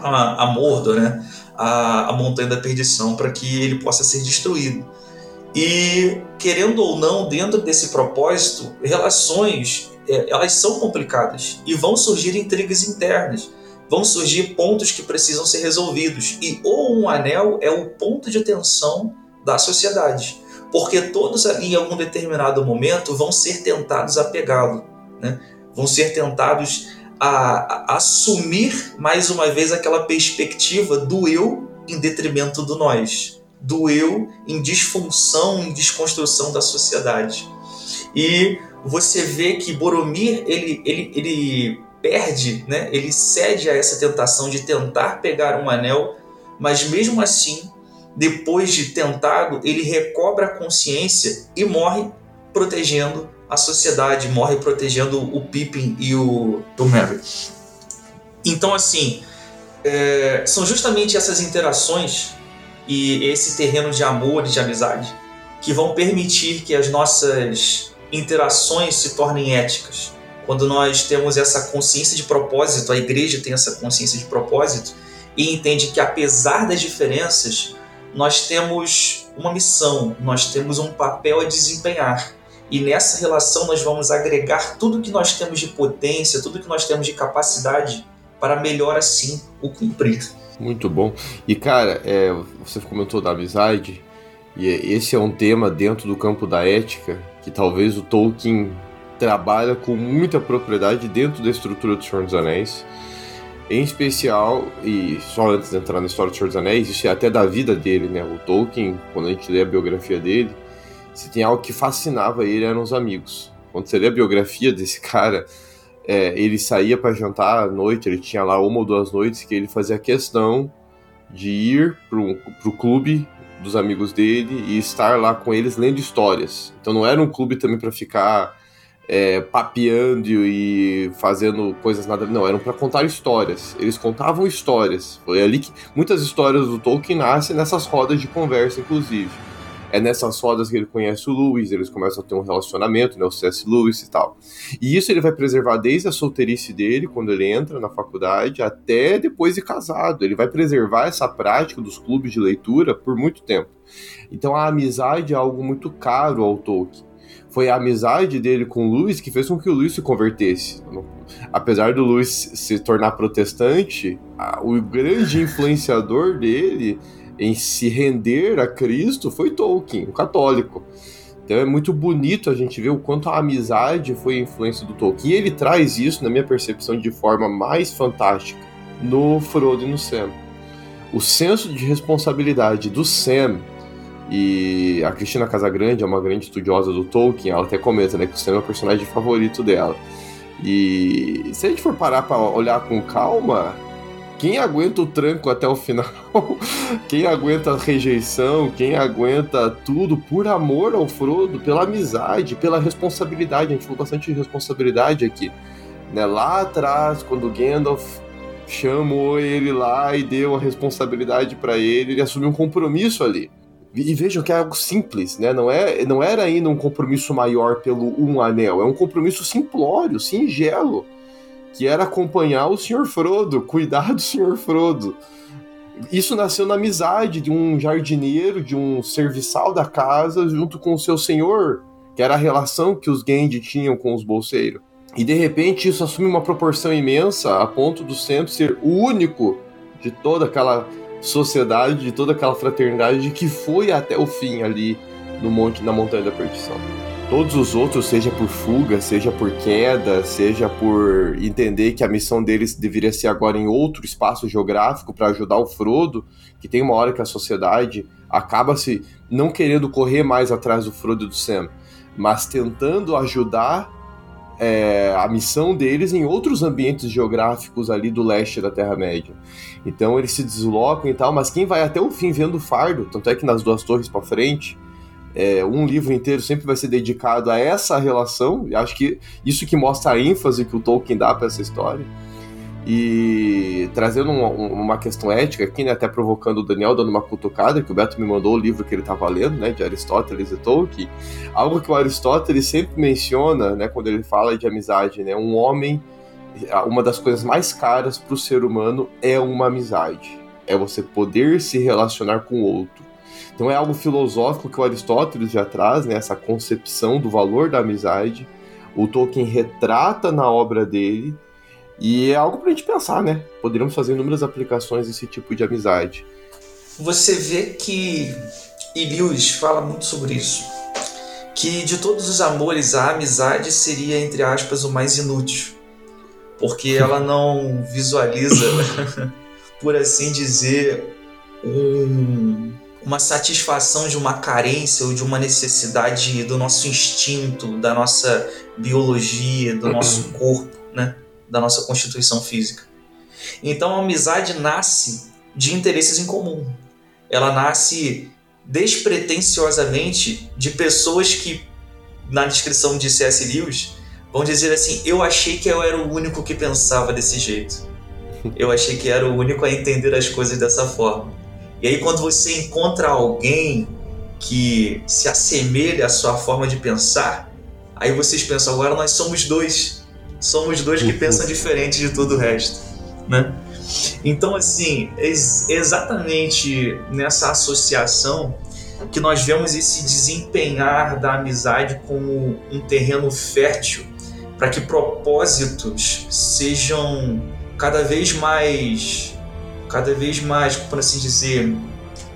a, a Mordor, né? a, a montanha da perdição, para que ele possa ser destruído. E querendo ou não, dentro desse propósito, relações é, elas são complicadas e vão surgir intrigas internas, vão surgir pontos que precisam ser resolvidos. E ou um anel é o ponto de tensão da sociedade, porque todos ali em algum determinado momento vão ser tentados a pegá-lo, né? vão ser tentados a, a assumir mais uma vez aquela perspectiva do eu em detrimento do nós do eu em disfunção, em desconstrução da sociedade. E você vê que Boromir ele, ele, ele perde, né? ele cede a essa tentação de tentar pegar um anel, mas mesmo assim, depois de tentado, ele recobra a consciência e morre protegendo a sociedade, morre protegendo o Pippin e o, o Merry. Então, assim, é, são justamente essas interações e esse terreno de amor e de amizade que vão permitir que as nossas interações se tornem éticas. Quando nós temos essa consciência de propósito, a igreja tem essa consciência de propósito e entende que apesar das diferenças, nós temos uma missão, nós temos um papel a desempenhar. E nessa relação nós vamos agregar tudo que nós temos de potência, tudo que nós temos de capacidade para melhor assim o cumprir. Muito bom. E cara, é, você comentou da amizade, e esse é um tema dentro do campo da ética que talvez o Tolkien trabalha com muita propriedade dentro da estrutura do Senhor dos Anéis. Em especial, e só antes de entrar na história do Senhor dos Anéis, isso é até da vida dele, né? O Tolkien, quando a gente lê a biografia dele, se tem algo que fascinava ele eram os amigos. Quando você lê a biografia desse cara, é, ele saía para jantar à noite, ele tinha lá uma ou duas noites que ele fazia questão de ir pro, pro clube dos amigos dele e estar lá com eles lendo histórias. Então não era um clube também para ficar é, papeando e fazendo coisas nada. Não, eram para contar histórias. Eles contavam histórias. Foi ali que muitas histórias do Tolkien nascem nessas rodas de conversa, inclusive. É nessas rodas que ele conhece o Lewis, eles começam a ter um relacionamento, né, o C.S. Lewis e tal. E isso ele vai preservar desde a solteirice dele, quando ele entra na faculdade, até depois de casado. Ele vai preservar essa prática dos clubes de leitura por muito tempo. Então a amizade é algo muito caro ao Tolkien foi a amizade dele com o Luiz que fez com que o Luiz se convertesse. Apesar do Luiz se tornar protestante, o grande influenciador dele em se render a Cristo foi Tolkien, o católico. Então é muito bonito a gente ver o quanto a amizade foi a influência do Tolkien. E ele traz isso, na minha percepção, de forma mais fantástica no Frodo e no Sam. O senso de responsabilidade do Sam e a Cristina Casagrande é uma grande estudiosa do Tolkien, ela até comenta né, que o Sam é o personagem favorito dela. E se a gente for parar para olhar com calma, quem aguenta o tranco até o final, quem aguenta a rejeição, quem aguenta tudo por amor ao Frodo, pela amizade, pela responsabilidade, a gente falou bastante de responsabilidade aqui. Né? Lá atrás, quando Gandalf chamou ele lá e deu a responsabilidade para ele, ele assumiu um compromisso ali. E vejam que é algo simples, né? Não, é, não era ainda um compromisso maior pelo um anel, é um compromisso simplório, singelo, que era acompanhar o Sr. Frodo, cuidar do Sr. Frodo. Isso nasceu na amizade de um jardineiro, de um serviçal da casa, junto com o seu senhor, que era a relação que os Gandhi tinham com os bolseiros. E de repente isso assume uma proporção imensa, a ponto do centro ser o único de toda aquela sociedade, de toda aquela fraternidade que foi até o fim ali no monte, na montanha da perdição. Todos os outros, seja por fuga, seja por queda, seja por entender que a missão deles deveria ser agora em outro espaço geográfico para ajudar o Frodo, que tem uma hora que a sociedade acaba se não querendo correr mais atrás do Frodo e do Sam, mas tentando ajudar é, a missão deles em outros ambientes geográficos ali do leste da Terra-média. Então eles se deslocam e tal, mas quem vai até o fim vendo o fardo, tanto é que nas duas torres para frente, é, um livro inteiro sempre vai ser dedicado a essa relação. Acho que isso que mostra a ênfase que o Tolkien dá para essa história. E trazendo uma, uma, questão ética aqui, né, até provocando o Daniel dando uma cutucada, que o Beto me mandou o livro que ele estava lendo, né, de Aristóteles e Tolkien, algo que o Aristóteles sempre menciona, né, quando ele fala de amizade, né, um homem, uma das coisas mais caras para o ser humano é uma amizade, é você poder se relacionar com o outro. Então é algo filosófico que o Aristóteles já traz, né, essa concepção do valor da amizade, o Tolkien retrata na obra dele, e é algo pra gente pensar, né? Poderíamos fazer inúmeras aplicações desse tipo de amizade. Você vê que e Lewis fala muito sobre isso. Que de todos os amores, a amizade seria, entre aspas, o mais inútil. Porque ela não visualiza, por assim dizer, um, uma satisfação de uma carência ou de uma necessidade do nosso instinto, da nossa biologia, do nosso corpo, né? da nossa constituição física. Então a amizade nasce de interesses em comum. Ela nasce despretensiosamente de pessoas que na descrição de C.S. Lewis, vão dizer assim: Eu achei que eu era o único que pensava desse jeito. Eu achei que era o único a entender as coisas dessa forma. E aí, quando você encontra alguém que se assemelha à sua forma de pensar, aí vocês pensam: agora nós somos dois. Somos dois que pensam diferente de todo o resto, né? Então, assim, exatamente nessa associação que nós vemos esse desempenhar da amizade como um terreno fértil para que propósitos sejam cada vez mais, cada vez mais, por assim dizer,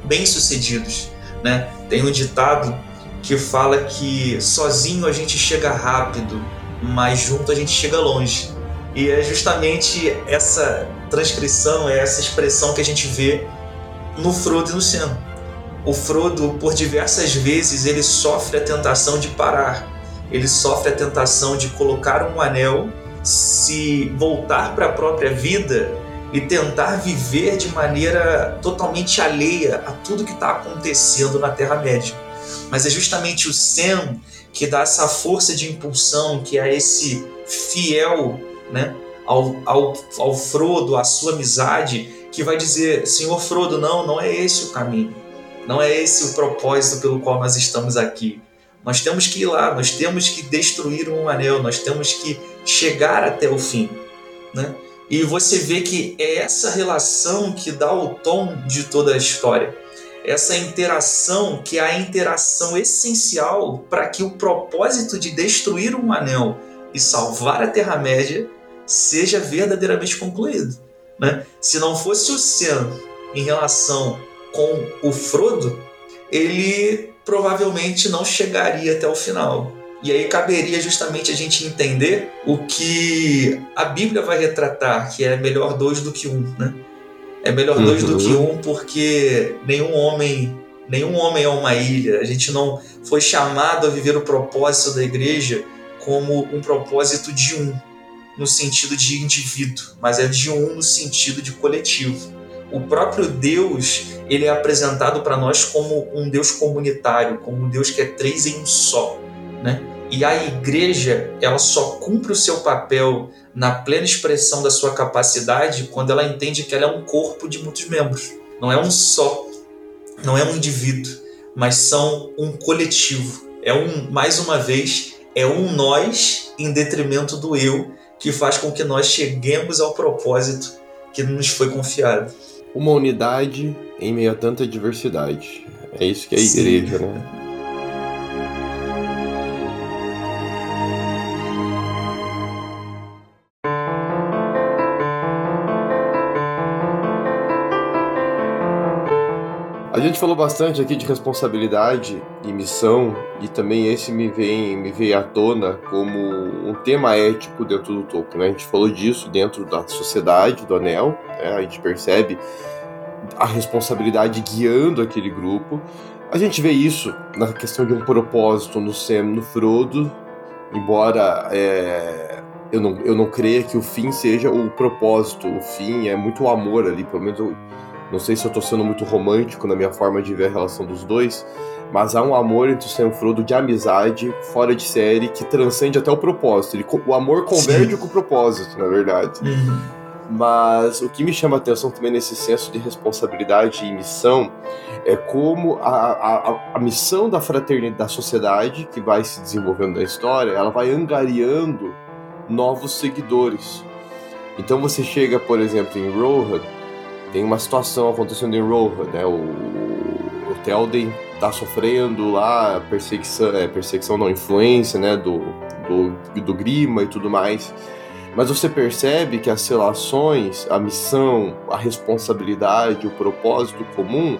bem sucedidos, né? Tem um ditado que fala que sozinho a gente chega rápido, mas junto a gente chega longe. E é justamente essa transcrição, é essa expressão que a gente vê no Frodo e no Sam. O Frodo, por diversas vezes, ele sofre a tentação de parar. Ele sofre a tentação de colocar um anel, se voltar para a própria vida e tentar viver de maneira totalmente alheia a tudo que está acontecendo na Terra-média. Mas é justamente o Sam que dá essa força de impulsão, que é esse fiel né, ao, ao, ao Frodo, à sua amizade, que vai dizer: Senhor Frodo, não, não é esse o caminho. Não é esse o propósito pelo qual nós estamos aqui. Nós temos que ir lá, nós temos que destruir um anel, nós temos que chegar até o fim. Né? E você vê que é essa relação que dá o tom de toda a história. Essa interação que é a interação essencial para que o propósito de destruir um anel e salvar a Terra-média seja verdadeiramente concluído. Né? Se não fosse o Sam em relação com o Frodo, ele provavelmente não chegaria até o final. E aí caberia justamente a gente entender o que a Bíblia vai retratar, que é melhor dois do que um, né? É melhor uhum. dois do que uhum. um porque nenhum homem, nenhum homem é uma ilha. A gente não foi chamado a viver o propósito da igreja como um propósito de um, no sentido de indivíduo, mas é de um no sentido de coletivo. O próprio Deus, ele é apresentado para nós como um Deus comunitário, como um Deus que é três em um só, né? E a igreja, ela só cumpre o seu papel na plena expressão da sua capacidade quando ela entende que ela é um corpo de muitos membros. Não é um só, não é um indivíduo, mas são um coletivo. É um, mais uma vez, é um nós em detrimento do eu que faz com que nós cheguemos ao propósito que nos foi confiado. Uma unidade em meio a tanta diversidade. É isso que é a igreja, Sim. né? A gente falou bastante aqui de responsabilidade e missão, e também esse me vem me veio à tona como um tema ético dentro do Tolkien. Né? A gente falou disso dentro da sociedade do Anel, né? a gente percebe a responsabilidade guiando aquele grupo. A gente vê isso na questão de um propósito no Sam, no Frodo, embora é, eu, não, eu não creia que o fim seja o propósito, o fim é muito o amor ali, pelo menos eu não sei se eu tô sendo muito romântico na minha forma de ver a relação dos dois, mas há um amor entre o Sam e o Frodo de amizade, fora de série, que transcende até o propósito. Ele, o amor converge Sim. com o propósito, na verdade. Uhum. Mas o que me chama a atenção também nesse senso de responsabilidade e missão é como a, a, a missão da fraternidade, da sociedade, que vai se desenvolvendo na história, ela vai angariando novos seguidores. Então você chega, por exemplo, em Rohan, tem uma situação acontecendo em Rohan, né? O, o Telden tá sofrendo lá perseguição, é, perseguição não, influência, né? Do, do, do Grima e tudo mais. Mas você percebe que as relações, a missão, a responsabilidade, o propósito comum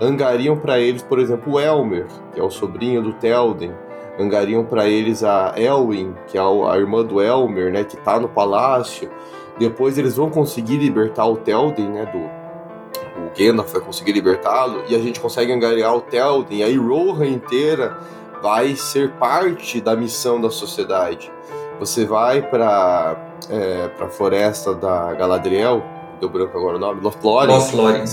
angariam para eles, por exemplo, o Elmer, que é o sobrinho do Telden, angariam para eles a Elwin, que é a irmã do Elmer, né, que está no palácio, depois eles vão conseguir libertar o Telden, né? Do, o Gandalf vai conseguir libertá-lo e a gente consegue angariar o Telden. E aí Rohan inteira vai ser parte da missão da sociedade. Você vai para é, para a floresta da Galadriel, deu branco agora o nome, Lothlórien. Lothlórien.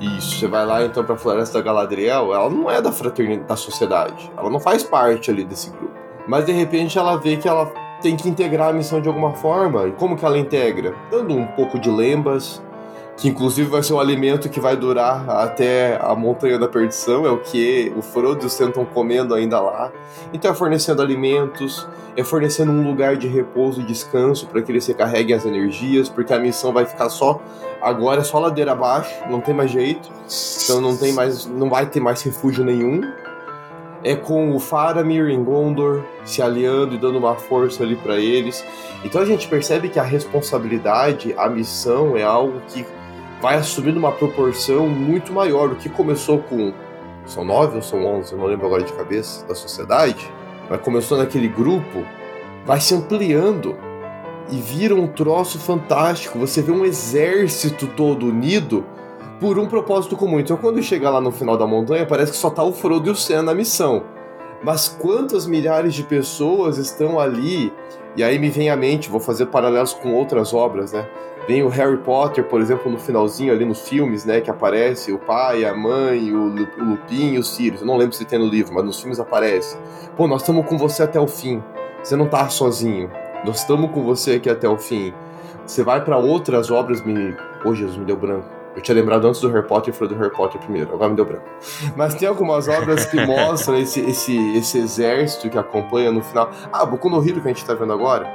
Isso, você vai lá então para a floresta da Galadriel, ela não é da fraternidade, da sociedade. Ela não faz parte ali desse grupo. Mas de repente ela vê que ela tem que integrar a missão de alguma forma. E como que ela integra? Dando um pouco de lembas, que inclusive vai ser um alimento que vai durar até a Montanha da Perdição, é o que o Frodo e o Sam estão comendo ainda lá. Então é fornecendo alimentos, é fornecendo um lugar de repouso e descanso para que eles recarreguem as energias, porque a missão vai ficar só agora é só ladeira abaixo, não tem mais jeito. Então não tem mais, não vai ter mais refúgio nenhum. É com o Faramir em Gondor se aliando e dando uma força ali para eles. Então a gente percebe que a responsabilidade, a missão é algo que vai assumindo uma proporção muito maior. O que começou com. São nove ou são onze? Eu não lembro agora de cabeça. Da sociedade. Mas começou naquele grupo. Vai se ampliando. E vira um troço fantástico. Você vê um exército todo unido por um propósito comum. Então quando chega lá no final da montanha, parece que só tá o Frodo e o Sam na missão. Mas quantas milhares de pessoas estão ali? E aí me vem à mente, vou fazer paralelos com outras obras, né? Vem o Harry Potter, por exemplo, no finalzinho ali nos filmes, né? Que aparece o pai, a mãe, o, Lupin e o Sirius. Eu não lembro se tem no livro, mas nos filmes aparece. Pô, nós estamos com você até o fim. Você não tá sozinho. Nós estamos com você aqui até o fim. Você vai para outras obras, me. Ô, oh, Jesus, me deu branco. Eu tinha lembrado antes do Harry Potter e foi do Harry Potter primeiro, agora me deu branco. Mas tem algumas obras que mostram esse, esse, esse exército que acompanha no final. Ah, Boku no Hero que a gente tá vendo agora.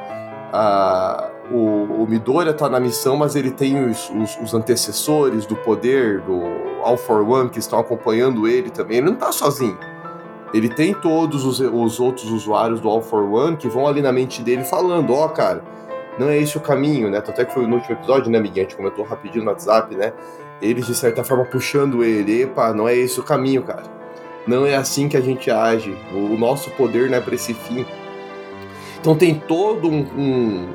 Ah, o, o Midoriya tá na missão, mas ele tem os, os, os, antecessores do poder, do All for One, que estão acompanhando ele também. Ele não tá sozinho. Ele tem todos os, os outros usuários do All for One que vão ali na mente dele falando: Ó, oh, cara, não é esse o caminho, né? Até que foi no último episódio, né, amiguinho? A gente comentou rapidinho no WhatsApp, né? Eles, de certa forma, puxando ele: Epa, não é esse o caminho, cara. Não é assim que a gente age. O, nosso poder não é pra esse fim. Então tem todo um, um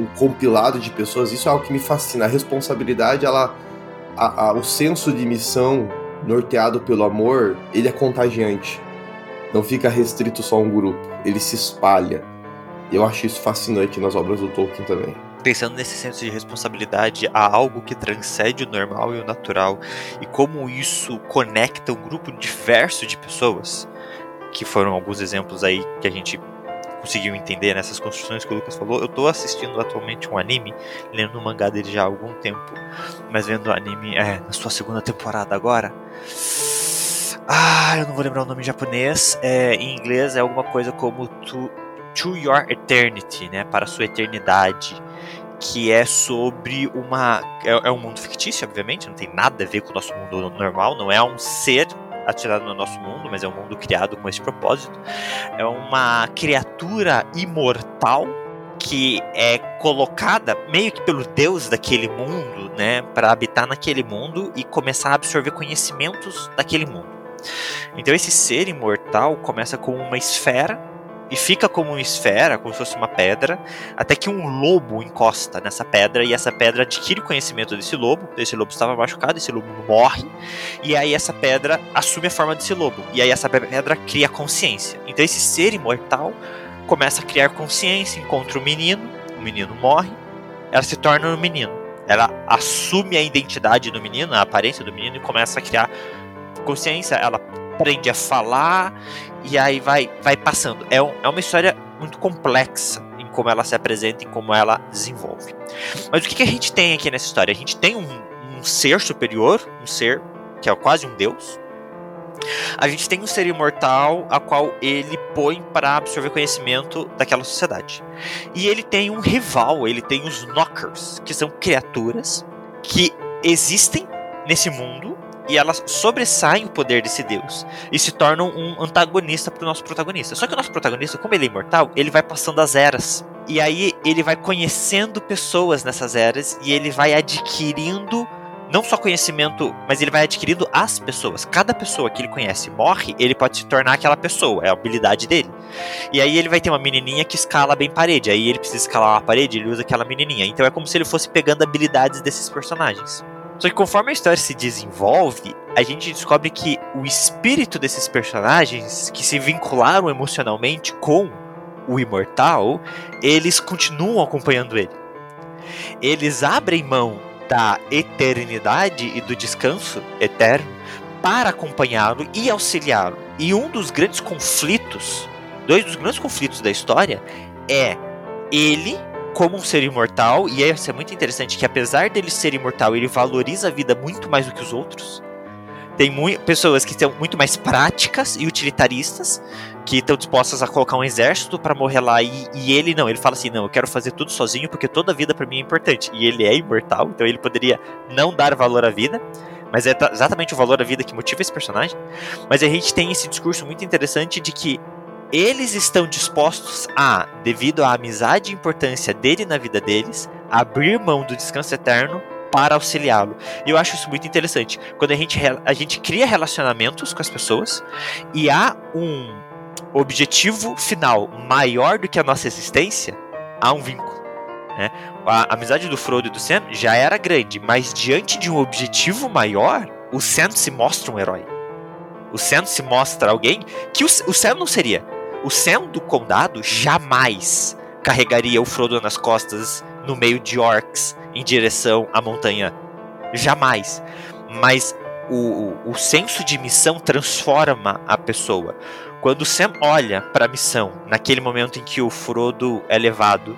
um compilado de pessoas, isso é algo que me fascina. A responsabilidade, ela, a, a, o senso de missão norteado pelo amor, ele é contagiante. Não fica restrito só a um grupo, ele se espalha. Eu acho isso fascinante nas obras do Tolkien também. Pensando nesse senso de responsabilidade, há algo que transcende o normal e o natural, e como isso conecta um grupo diverso de pessoas, que foram alguns exemplos aí que a gente conseguiu entender nessas construções que o Lucas falou. Eu tô assistindo atualmente um anime, lendo o mangá dele já há algum tempo, mas vendo o anime é, na sua segunda temporada agora. Ah, eu não vou lembrar o nome em japonês. É, em inglês é alguma coisa como to, to Your Eternity, né? Para sua eternidade. Que é sobre uma. É, é um mundo fictício, obviamente, não tem nada a ver com o nosso mundo normal, não é um ser atirado no nosso mundo, mas é um mundo criado com esse propósito. É uma criatura imortal que é colocada meio que pelo deus daquele mundo, né, para habitar naquele mundo e começar a absorver conhecimentos daquele mundo. Então esse ser imortal começa com uma esfera e fica como uma esfera, como se fosse uma pedra, até que um lobo encosta nessa pedra e essa pedra adquire o conhecimento desse lobo. Esse lobo estava machucado, esse lobo morre, e aí essa pedra assume a forma desse lobo. E aí essa pedra cria consciência. Então esse ser imortal começa a criar consciência, encontra o menino, o menino morre, ela se torna um menino. Ela assume a identidade do menino, a aparência do menino e começa a criar consciência. Ela aprende a falar e aí vai, vai passando. É, um, é uma história muito complexa em como ela se apresenta e como ela desenvolve. Mas o que, que a gente tem aqui nessa história? A gente tem um, um ser superior, um ser que é quase um deus. A gente tem um ser imortal a qual ele põe para absorver conhecimento daquela sociedade. E ele tem um rival, ele tem os Knockers, que são criaturas que existem nesse mundo e elas sobressaem o poder desse deus e se tornam um antagonista para o nosso protagonista. Só que o nosso protagonista, como ele é imortal, ele vai passando as eras. E aí ele vai conhecendo pessoas nessas eras e ele vai adquirindo não só conhecimento, mas ele vai adquirindo as pessoas. Cada pessoa que ele conhece morre, ele pode se tornar aquela pessoa, é a habilidade dele. E aí ele vai ter uma menininha que escala bem parede, aí ele precisa escalar uma parede, ele usa aquela menininha. Então é como se ele fosse pegando habilidades desses personagens. Só que conforme a história se desenvolve, a gente descobre que o espírito desses personagens que se vincularam emocionalmente com o imortal, eles continuam acompanhando ele. Eles abrem mão da eternidade e do descanso eterno para acompanhá-lo e auxiliá-lo. E um dos grandes conflitos dois dos grandes conflitos da história é ele como um ser imortal, e isso é muito interessante que apesar dele ser imortal, ele valoriza a vida muito mais do que os outros. Tem pessoas que são muito mais práticas e utilitaristas, que estão dispostas a colocar um exército para morrer lá, e, e, ele não, ele fala assim: não, eu quero fazer tudo sozinho porque toda a vida para mim é importante. E ele é imortal, então ele poderia não dar valor à vida, mas é exatamente o valor à vida que motiva esse personagem. Mas a gente tem esse discurso muito interessante de que eles estão dispostos a, devido à amizade e importância dele na vida deles, abrir mão do descanso eterno para auxiliá-lo. E eu acho isso muito interessante. Quando a gente, a gente cria relacionamentos com as pessoas e há um objetivo final maior do que a nossa existência, há um vínculo. Né? A amizade do Frodo e do Sam já era grande, mas diante de um objetivo maior, o Sam se mostra um herói. O Sam se mostra alguém que o, o Sam não seria. O Sam do condado jamais carregaria o Frodo nas costas no meio de orcs em direção à montanha. Jamais. Mas o, o, o senso de missão transforma a pessoa. Quando Sam olha para a missão, naquele momento em que o Frodo é levado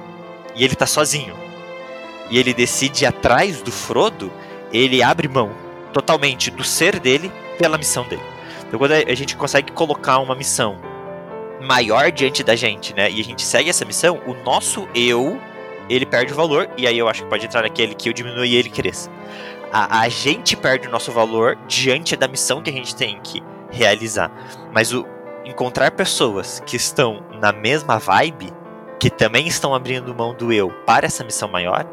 e ele tá sozinho, e ele decide ir atrás do Frodo, ele abre mão totalmente do ser dele pela missão dele. Então quando a gente consegue colocar uma missão maior diante da gente, né? E a gente segue essa missão, o nosso eu, ele perde o valor, e aí eu acho que pode entrar naquele que eu diminui e ele cresça. A, a gente perde o nosso valor diante da missão que a gente tem que realizar. Mas o encontrar pessoas que estão na mesma vibe, que também estão abrindo mão do eu para essa missão maior,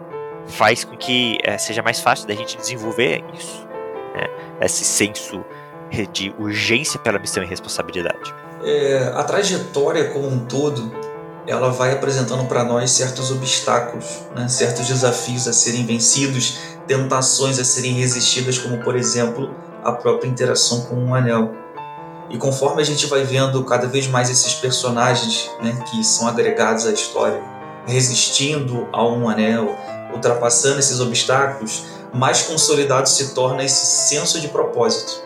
faz com que é, seja mais fácil da gente desenvolver isso, né? esse senso de urgência pela missão e responsabilidade é, a trajetória como um todo ela vai apresentando para nós certos obstáculos, né? certos desafios a serem vencidos, tentações a serem resistidas, como por exemplo a própria interação com um anel. E conforme a gente vai vendo cada vez mais esses personagens né, que são agregados à história, resistindo a um anel, ultrapassando esses obstáculos, mais consolidado se torna esse senso de propósito.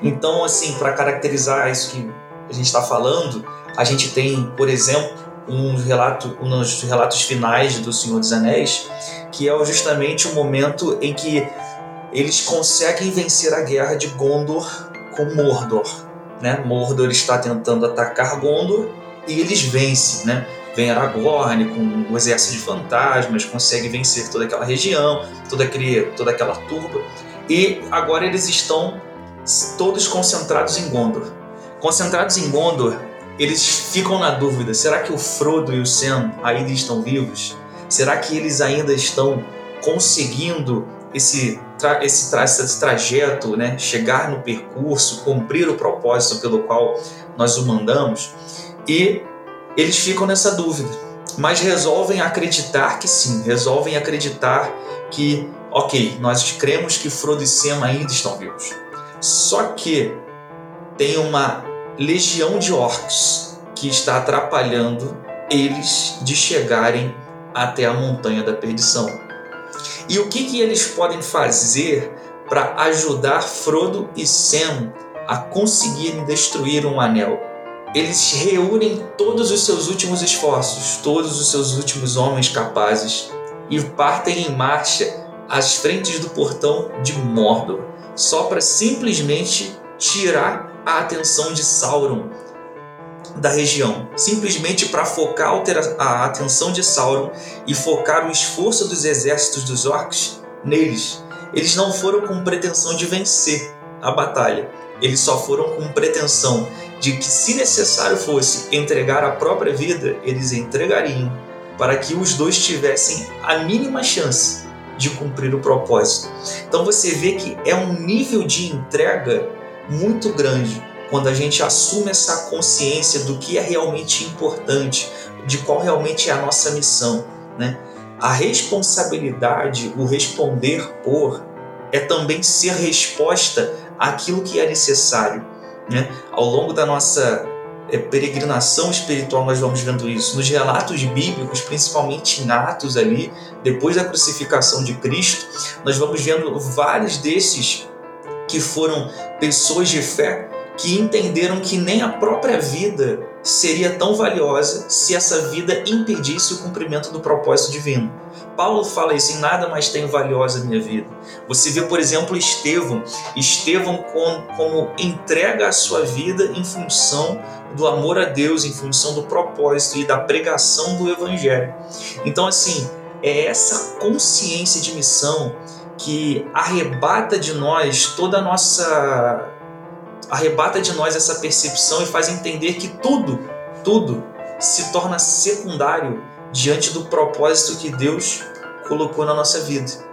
Então, assim, para caracterizar isso que a gente está falando, a gente tem, por exemplo, um relato, um dos relatos finais do Senhor dos Anéis, que é justamente o momento em que eles conseguem vencer a guerra de Gondor com Mordor. Né? Mordor está tentando atacar Gondor e eles vencem. Né? Vem Aragorn com o exército de fantasmas, consegue vencer toda aquela região, toda, aquele, toda aquela turba. E agora eles estão todos concentrados em Gondor. Concentrados em Gondor, eles ficam na dúvida: será que o Frodo e o Sam ainda estão vivos? Será que eles ainda estão conseguindo esse, tra esse, tra esse trajeto, né? chegar no percurso, cumprir o propósito pelo qual nós o mandamos? E eles ficam nessa dúvida, mas resolvem acreditar que sim, resolvem acreditar que, ok, nós cremos que Frodo e Sam ainda estão vivos. Só que tem uma legião de orcs que está atrapalhando eles de chegarem até a montanha da perdição. E o que, que eles podem fazer para ajudar Frodo e Sam a conseguirem destruir um anel? Eles reúnem todos os seus últimos esforços, todos os seus últimos homens capazes e partem em marcha às frentes do portão de Mordor, só para simplesmente tirar a atenção de Sauron da região, simplesmente para focar a atenção de Sauron e focar o esforço dos exércitos dos orcs neles. Eles não foram com pretensão de vencer a batalha, eles só foram com pretensão de que, se necessário fosse entregar a própria vida, eles entregariam para que os dois tivessem a mínima chance de cumprir o propósito. Então você vê que é um nível de entrega muito grande quando a gente assume essa consciência do que é realmente importante, de qual realmente é a nossa missão, né? A responsabilidade, o responder por, é também ser resposta àquilo que é necessário. Né? Ao longo da nossa é, peregrinação espiritual, nós vamos vendo isso. Nos relatos bíblicos, principalmente em Atos ali, depois da crucificação de Cristo, nós vamos vendo vários desses que foram pessoas de fé que entenderam que nem a própria vida seria tão valiosa se essa vida impedisse o cumprimento do propósito divino. Paulo fala isso, em nada mais tem valiosa a minha vida. Você vê, por exemplo, Estevão, Estevão como, como entrega a sua vida em função do amor a Deus, em função do propósito e da pregação do evangelho. Então, assim, é essa consciência de missão que arrebata de nós toda a nossa arrebata de nós essa percepção e faz entender que tudo, tudo se torna secundário diante do propósito que Deus colocou na nossa vida.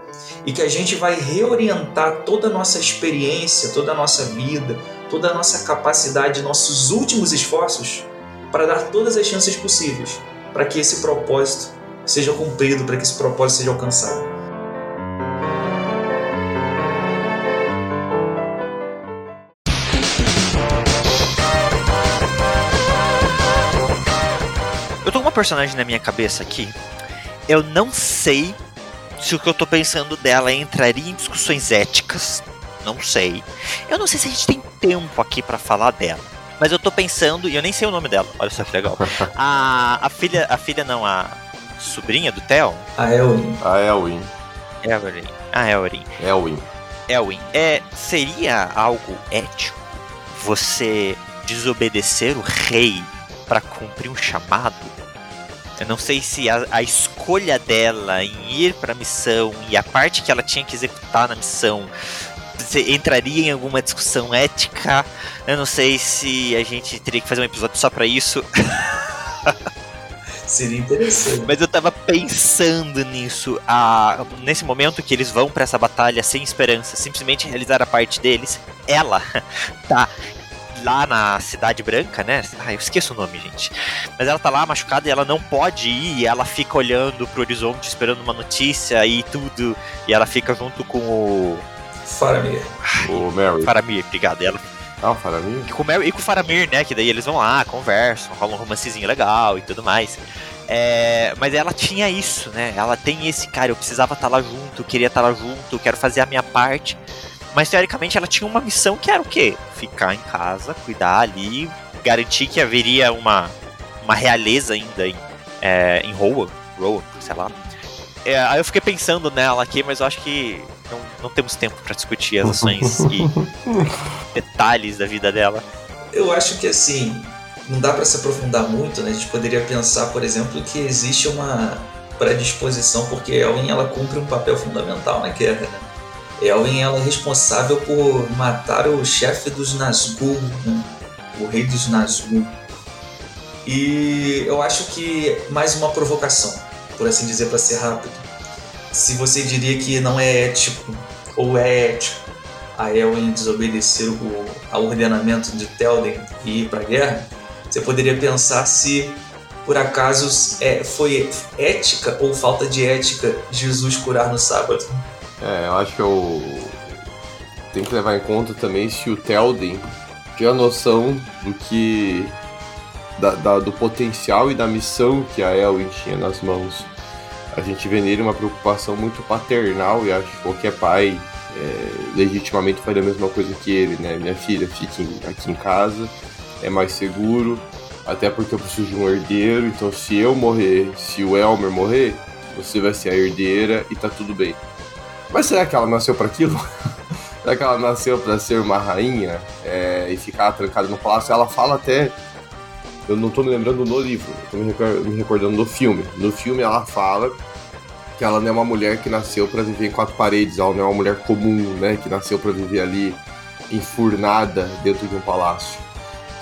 E que a gente vai reorientar toda a nossa experiência, toda a nossa vida, toda a nossa capacidade, nossos últimos esforços para dar todas as chances possíveis para que esse propósito seja cumprido, para que esse propósito seja alcançado. Personagem na minha cabeça aqui. Eu não sei se o que eu tô pensando dela entraria em discussões éticas. Não sei. Eu não sei se a gente tem tempo aqui para falar dela. Mas eu tô pensando, e eu nem sei o nome dela. Olha só que legal. A, a filha, a filha não, a sobrinha do Theo? A Elwin. A Elwin. Elwin. A Elwin. Elwin. Elwin. É, seria algo ético você desobedecer o rei para cumprir um chamado? Eu não sei se a, a escolha dela em ir para a missão e a parte que ela tinha que executar na missão entraria em alguma discussão ética. Eu não sei se a gente teria que fazer um episódio só para isso. Seria interessante. Mas eu tava pensando nisso. Ah, nesse momento que eles vão para essa batalha sem esperança, simplesmente realizar a parte deles, ela tá lá na Cidade Branca, né? Ah, eu esqueço o nome, gente. Mas ela tá lá machucada e ela não pode ir, e ela fica olhando pro horizonte esperando uma notícia e tudo. E ela fica junto com o. Faramir. O Mary. Faramir, obrigado. E ela ah, o Faramir? E com, o Mary, e com o Faramir, né? Que daí eles vão lá, conversam, rolam um romancezinho legal e tudo mais. É, mas ela tinha isso, né? Ela tem esse cara, eu precisava estar tá lá junto, queria estar tá lá junto, quero fazer a minha parte. Mas teoricamente ela tinha uma missão que era o quê? Ficar em casa, cuidar ali, garantir que haveria uma, uma realeza ainda em, é, em Roa, Roa, sei lá. É, aí eu fiquei pensando nela aqui, mas eu acho que não, não temos tempo para discutir as ações e detalhes da vida dela. Eu acho que assim, não dá para se aprofundar muito, né? A gente poderia pensar, por exemplo, que existe uma predisposição, porque a Elwin ela cumpre um papel fundamental na guerra, né? Elwin ela é responsável por matar o chefe dos Nazgûl, né? o rei dos Nazgûl. E eu acho que mais uma provocação, por assim dizer, para ser rápido. Se você diria que não é ético ou é ético a Elwin desobedecer o ao ordenamento de Telden e ir para a guerra, você poderia pensar se por acaso é, foi ética ou falta de ética Jesus curar no sábado. É, eu acho que eu tenho que levar em conta também se o Telden tinha noção do que. Da, da, do potencial e da missão que a Elwin tinha nas mãos. A gente vê nele uma preocupação muito paternal e acho que qualquer pai é, legitimamente faria a mesma coisa que ele, né? Minha filha, fique aqui em casa, é mais seguro, até porque eu preciso de um herdeiro, então se eu morrer, se o Elmer morrer, você vai ser a herdeira e tá tudo bem. Mas será que ela nasceu para aquilo? será que ela nasceu para ser uma rainha é, e ficar trancada no palácio? Ela fala até. Eu não tô me lembrando no livro, tô me recordando do filme. No filme ela fala que ela não é uma mulher que nasceu para viver em quatro paredes, ela não é uma mulher comum, né, que nasceu para viver ali enfurnada dentro de um palácio.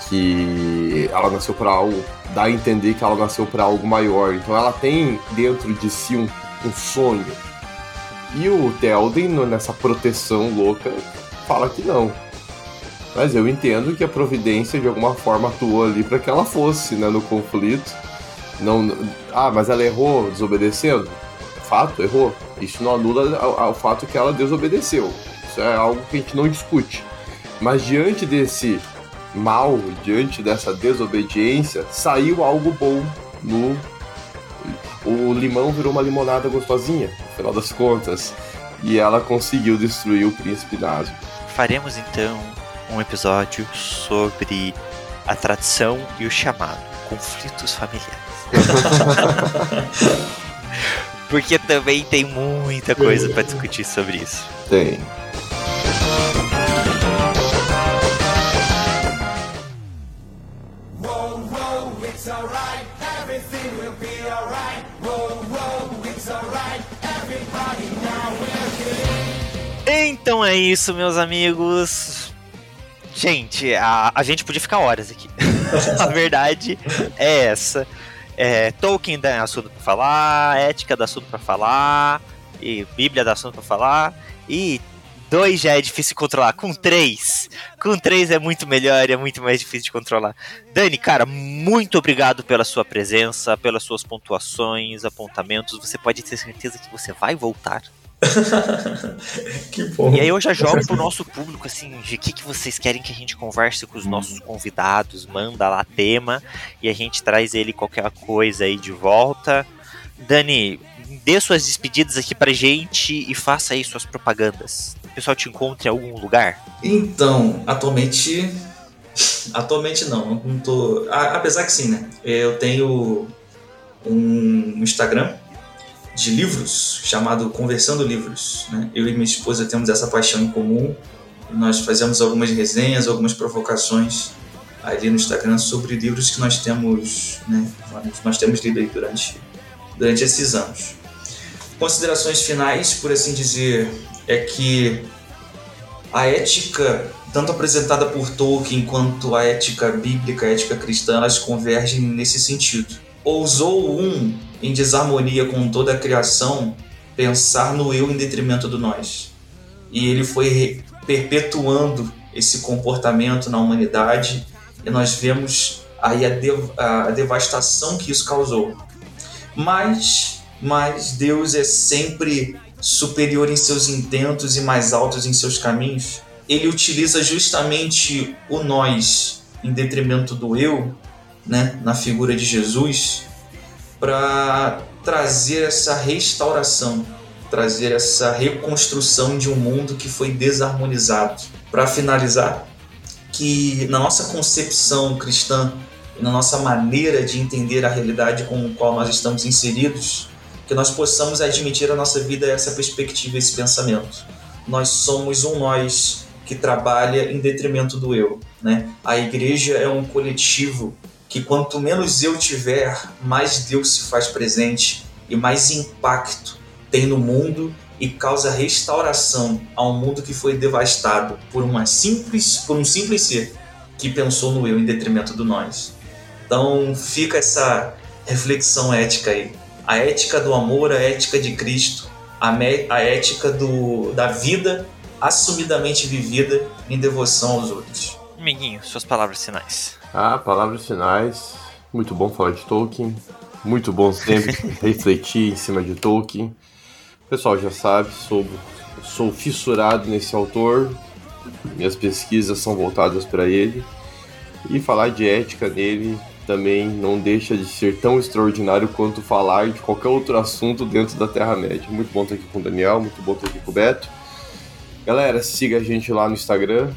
Que ela nasceu para algo, dá a entender que ela nasceu para algo maior. Então ela tem dentro de si um, um sonho, e o Telden, nessa proteção louca, fala que não. Mas eu entendo que a providência de alguma forma atuou ali para que ela fosse né, no conflito. Não, ah, mas ela errou desobedecendo? Fato, errou. Isso não anula o fato que ela desobedeceu. Isso é algo que a gente não discute. Mas diante desse mal, diante dessa desobediência, saiu algo bom no o limão virou uma limonada gostosinha, final das contas. E ela conseguiu destruir o príncipe Naso. Faremos então um episódio sobre a tradição e o chamado, conflitos familiares. Porque também tem muita coisa para discutir sobre isso. Tem. Então é isso, meus amigos. Gente, a, a gente podia ficar horas aqui. a verdade é essa. É, Tolkien dá assunto pra falar, ética dá assunto pra falar, e Bíblia dá assunto pra falar, e dois já é difícil controlar, com três, com três é muito melhor e é muito mais difícil de controlar. Dani, cara, muito obrigado pela sua presença, pelas suas pontuações, apontamentos, você pode ter certeza que você vai voltar. que bom. E aí eu já jogo pro nosso público, assim, de que, que vocês querem que a gente converse com os nossos convidados, manda lá tema e a gente traz ele qualquer coisa aí de volta. Dani, dê suas despedidas aqui pra gente e faça aí suas propagandas. O pessoal te encontra em algum lugar? Então, atualmente. Atualmente não, não tô. Apesar que sim, né? Eu tenho um Instagram de livros chamado Conversando Livros. Né? Eu e minha esposa temos essa paixão em comum. nós fazemos algumas resenhas, algumas provocações ali no Instagram sobre livros que nós temos, né, nós temos lido aí durante, durante esses anos. Considerações finais, por assim dizer, é que a ética, tanto apresentada por Tolkien quanto a ética bíblica, a ética cristã, elas convergem nesse sentido. Ousou um em desarmonia com toda a criação, pensar no eu em detrimento do nós. E ele foi perpetuando esse comportamento na humanidade e nós vemos aí a, dev a devastação que isso causou. Mas, mas Deus é sempre superior em seus intentos e mais altos em seus caminhos. Ele utiliza justamente o nós em detrimento do eu, né, na figura de Jesus, para trazer essa restauração, trazer essa reconstrução de um mundo que foi desarmonizado. Para finalizar, que na nossa concepção cristã na nossa maneira de entender a realidade com a qual nós estamos inseridos, que nós possamos admitir a nossa vida essa perspectiva, esse pensamento. Nós somos um nós que trabalha em detrimento do eu. Né? A igreja é um coletivo que quanto menos eu tiver, mais Deus se faz presente e mais impacto tem no mundo e causa restauração a um mundo que foi devastado por uma simples, por um simples ser que pensou no eu em detrimento do nós. Então fica essa reflexão ética aí. A ética do amor, a ética de Cristo, a, a ética do, da vida assumidamente vivida em devoção aos outros. Amiguinho, suas palavras finais. Ah, palavras finais. Muito bom falar de Tolkien. Muito bom sempre refletir em cima de Tolkien. O pessoal já sabe, sou, sou fissurado nesse autor. Minhas pesquisas são voltadas para ele. E falar de ética nele também não deixa de ser tão extraordinário quanto falar de qualquer outro assunto dentro da Terra-média. Muito bom estar aqui com o Daniel, muito bom estar aqui com o Beto. Galera, siga a gente lá no Instagram,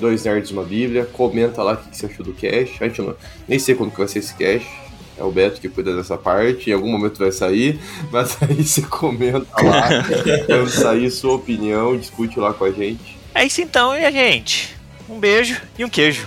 Dois Nerds Uma Bíblia. Comenta lá o que você achou do cash. A gente não, nem sei quando que vai ser esse cash. É o Beto que cuida dessa parte. Em algum momento vai sair. Mas aí você comenta lá. quando sair sua opinião, discute lá com a gente. É isso então, e a gente? Um beijo e um queijo.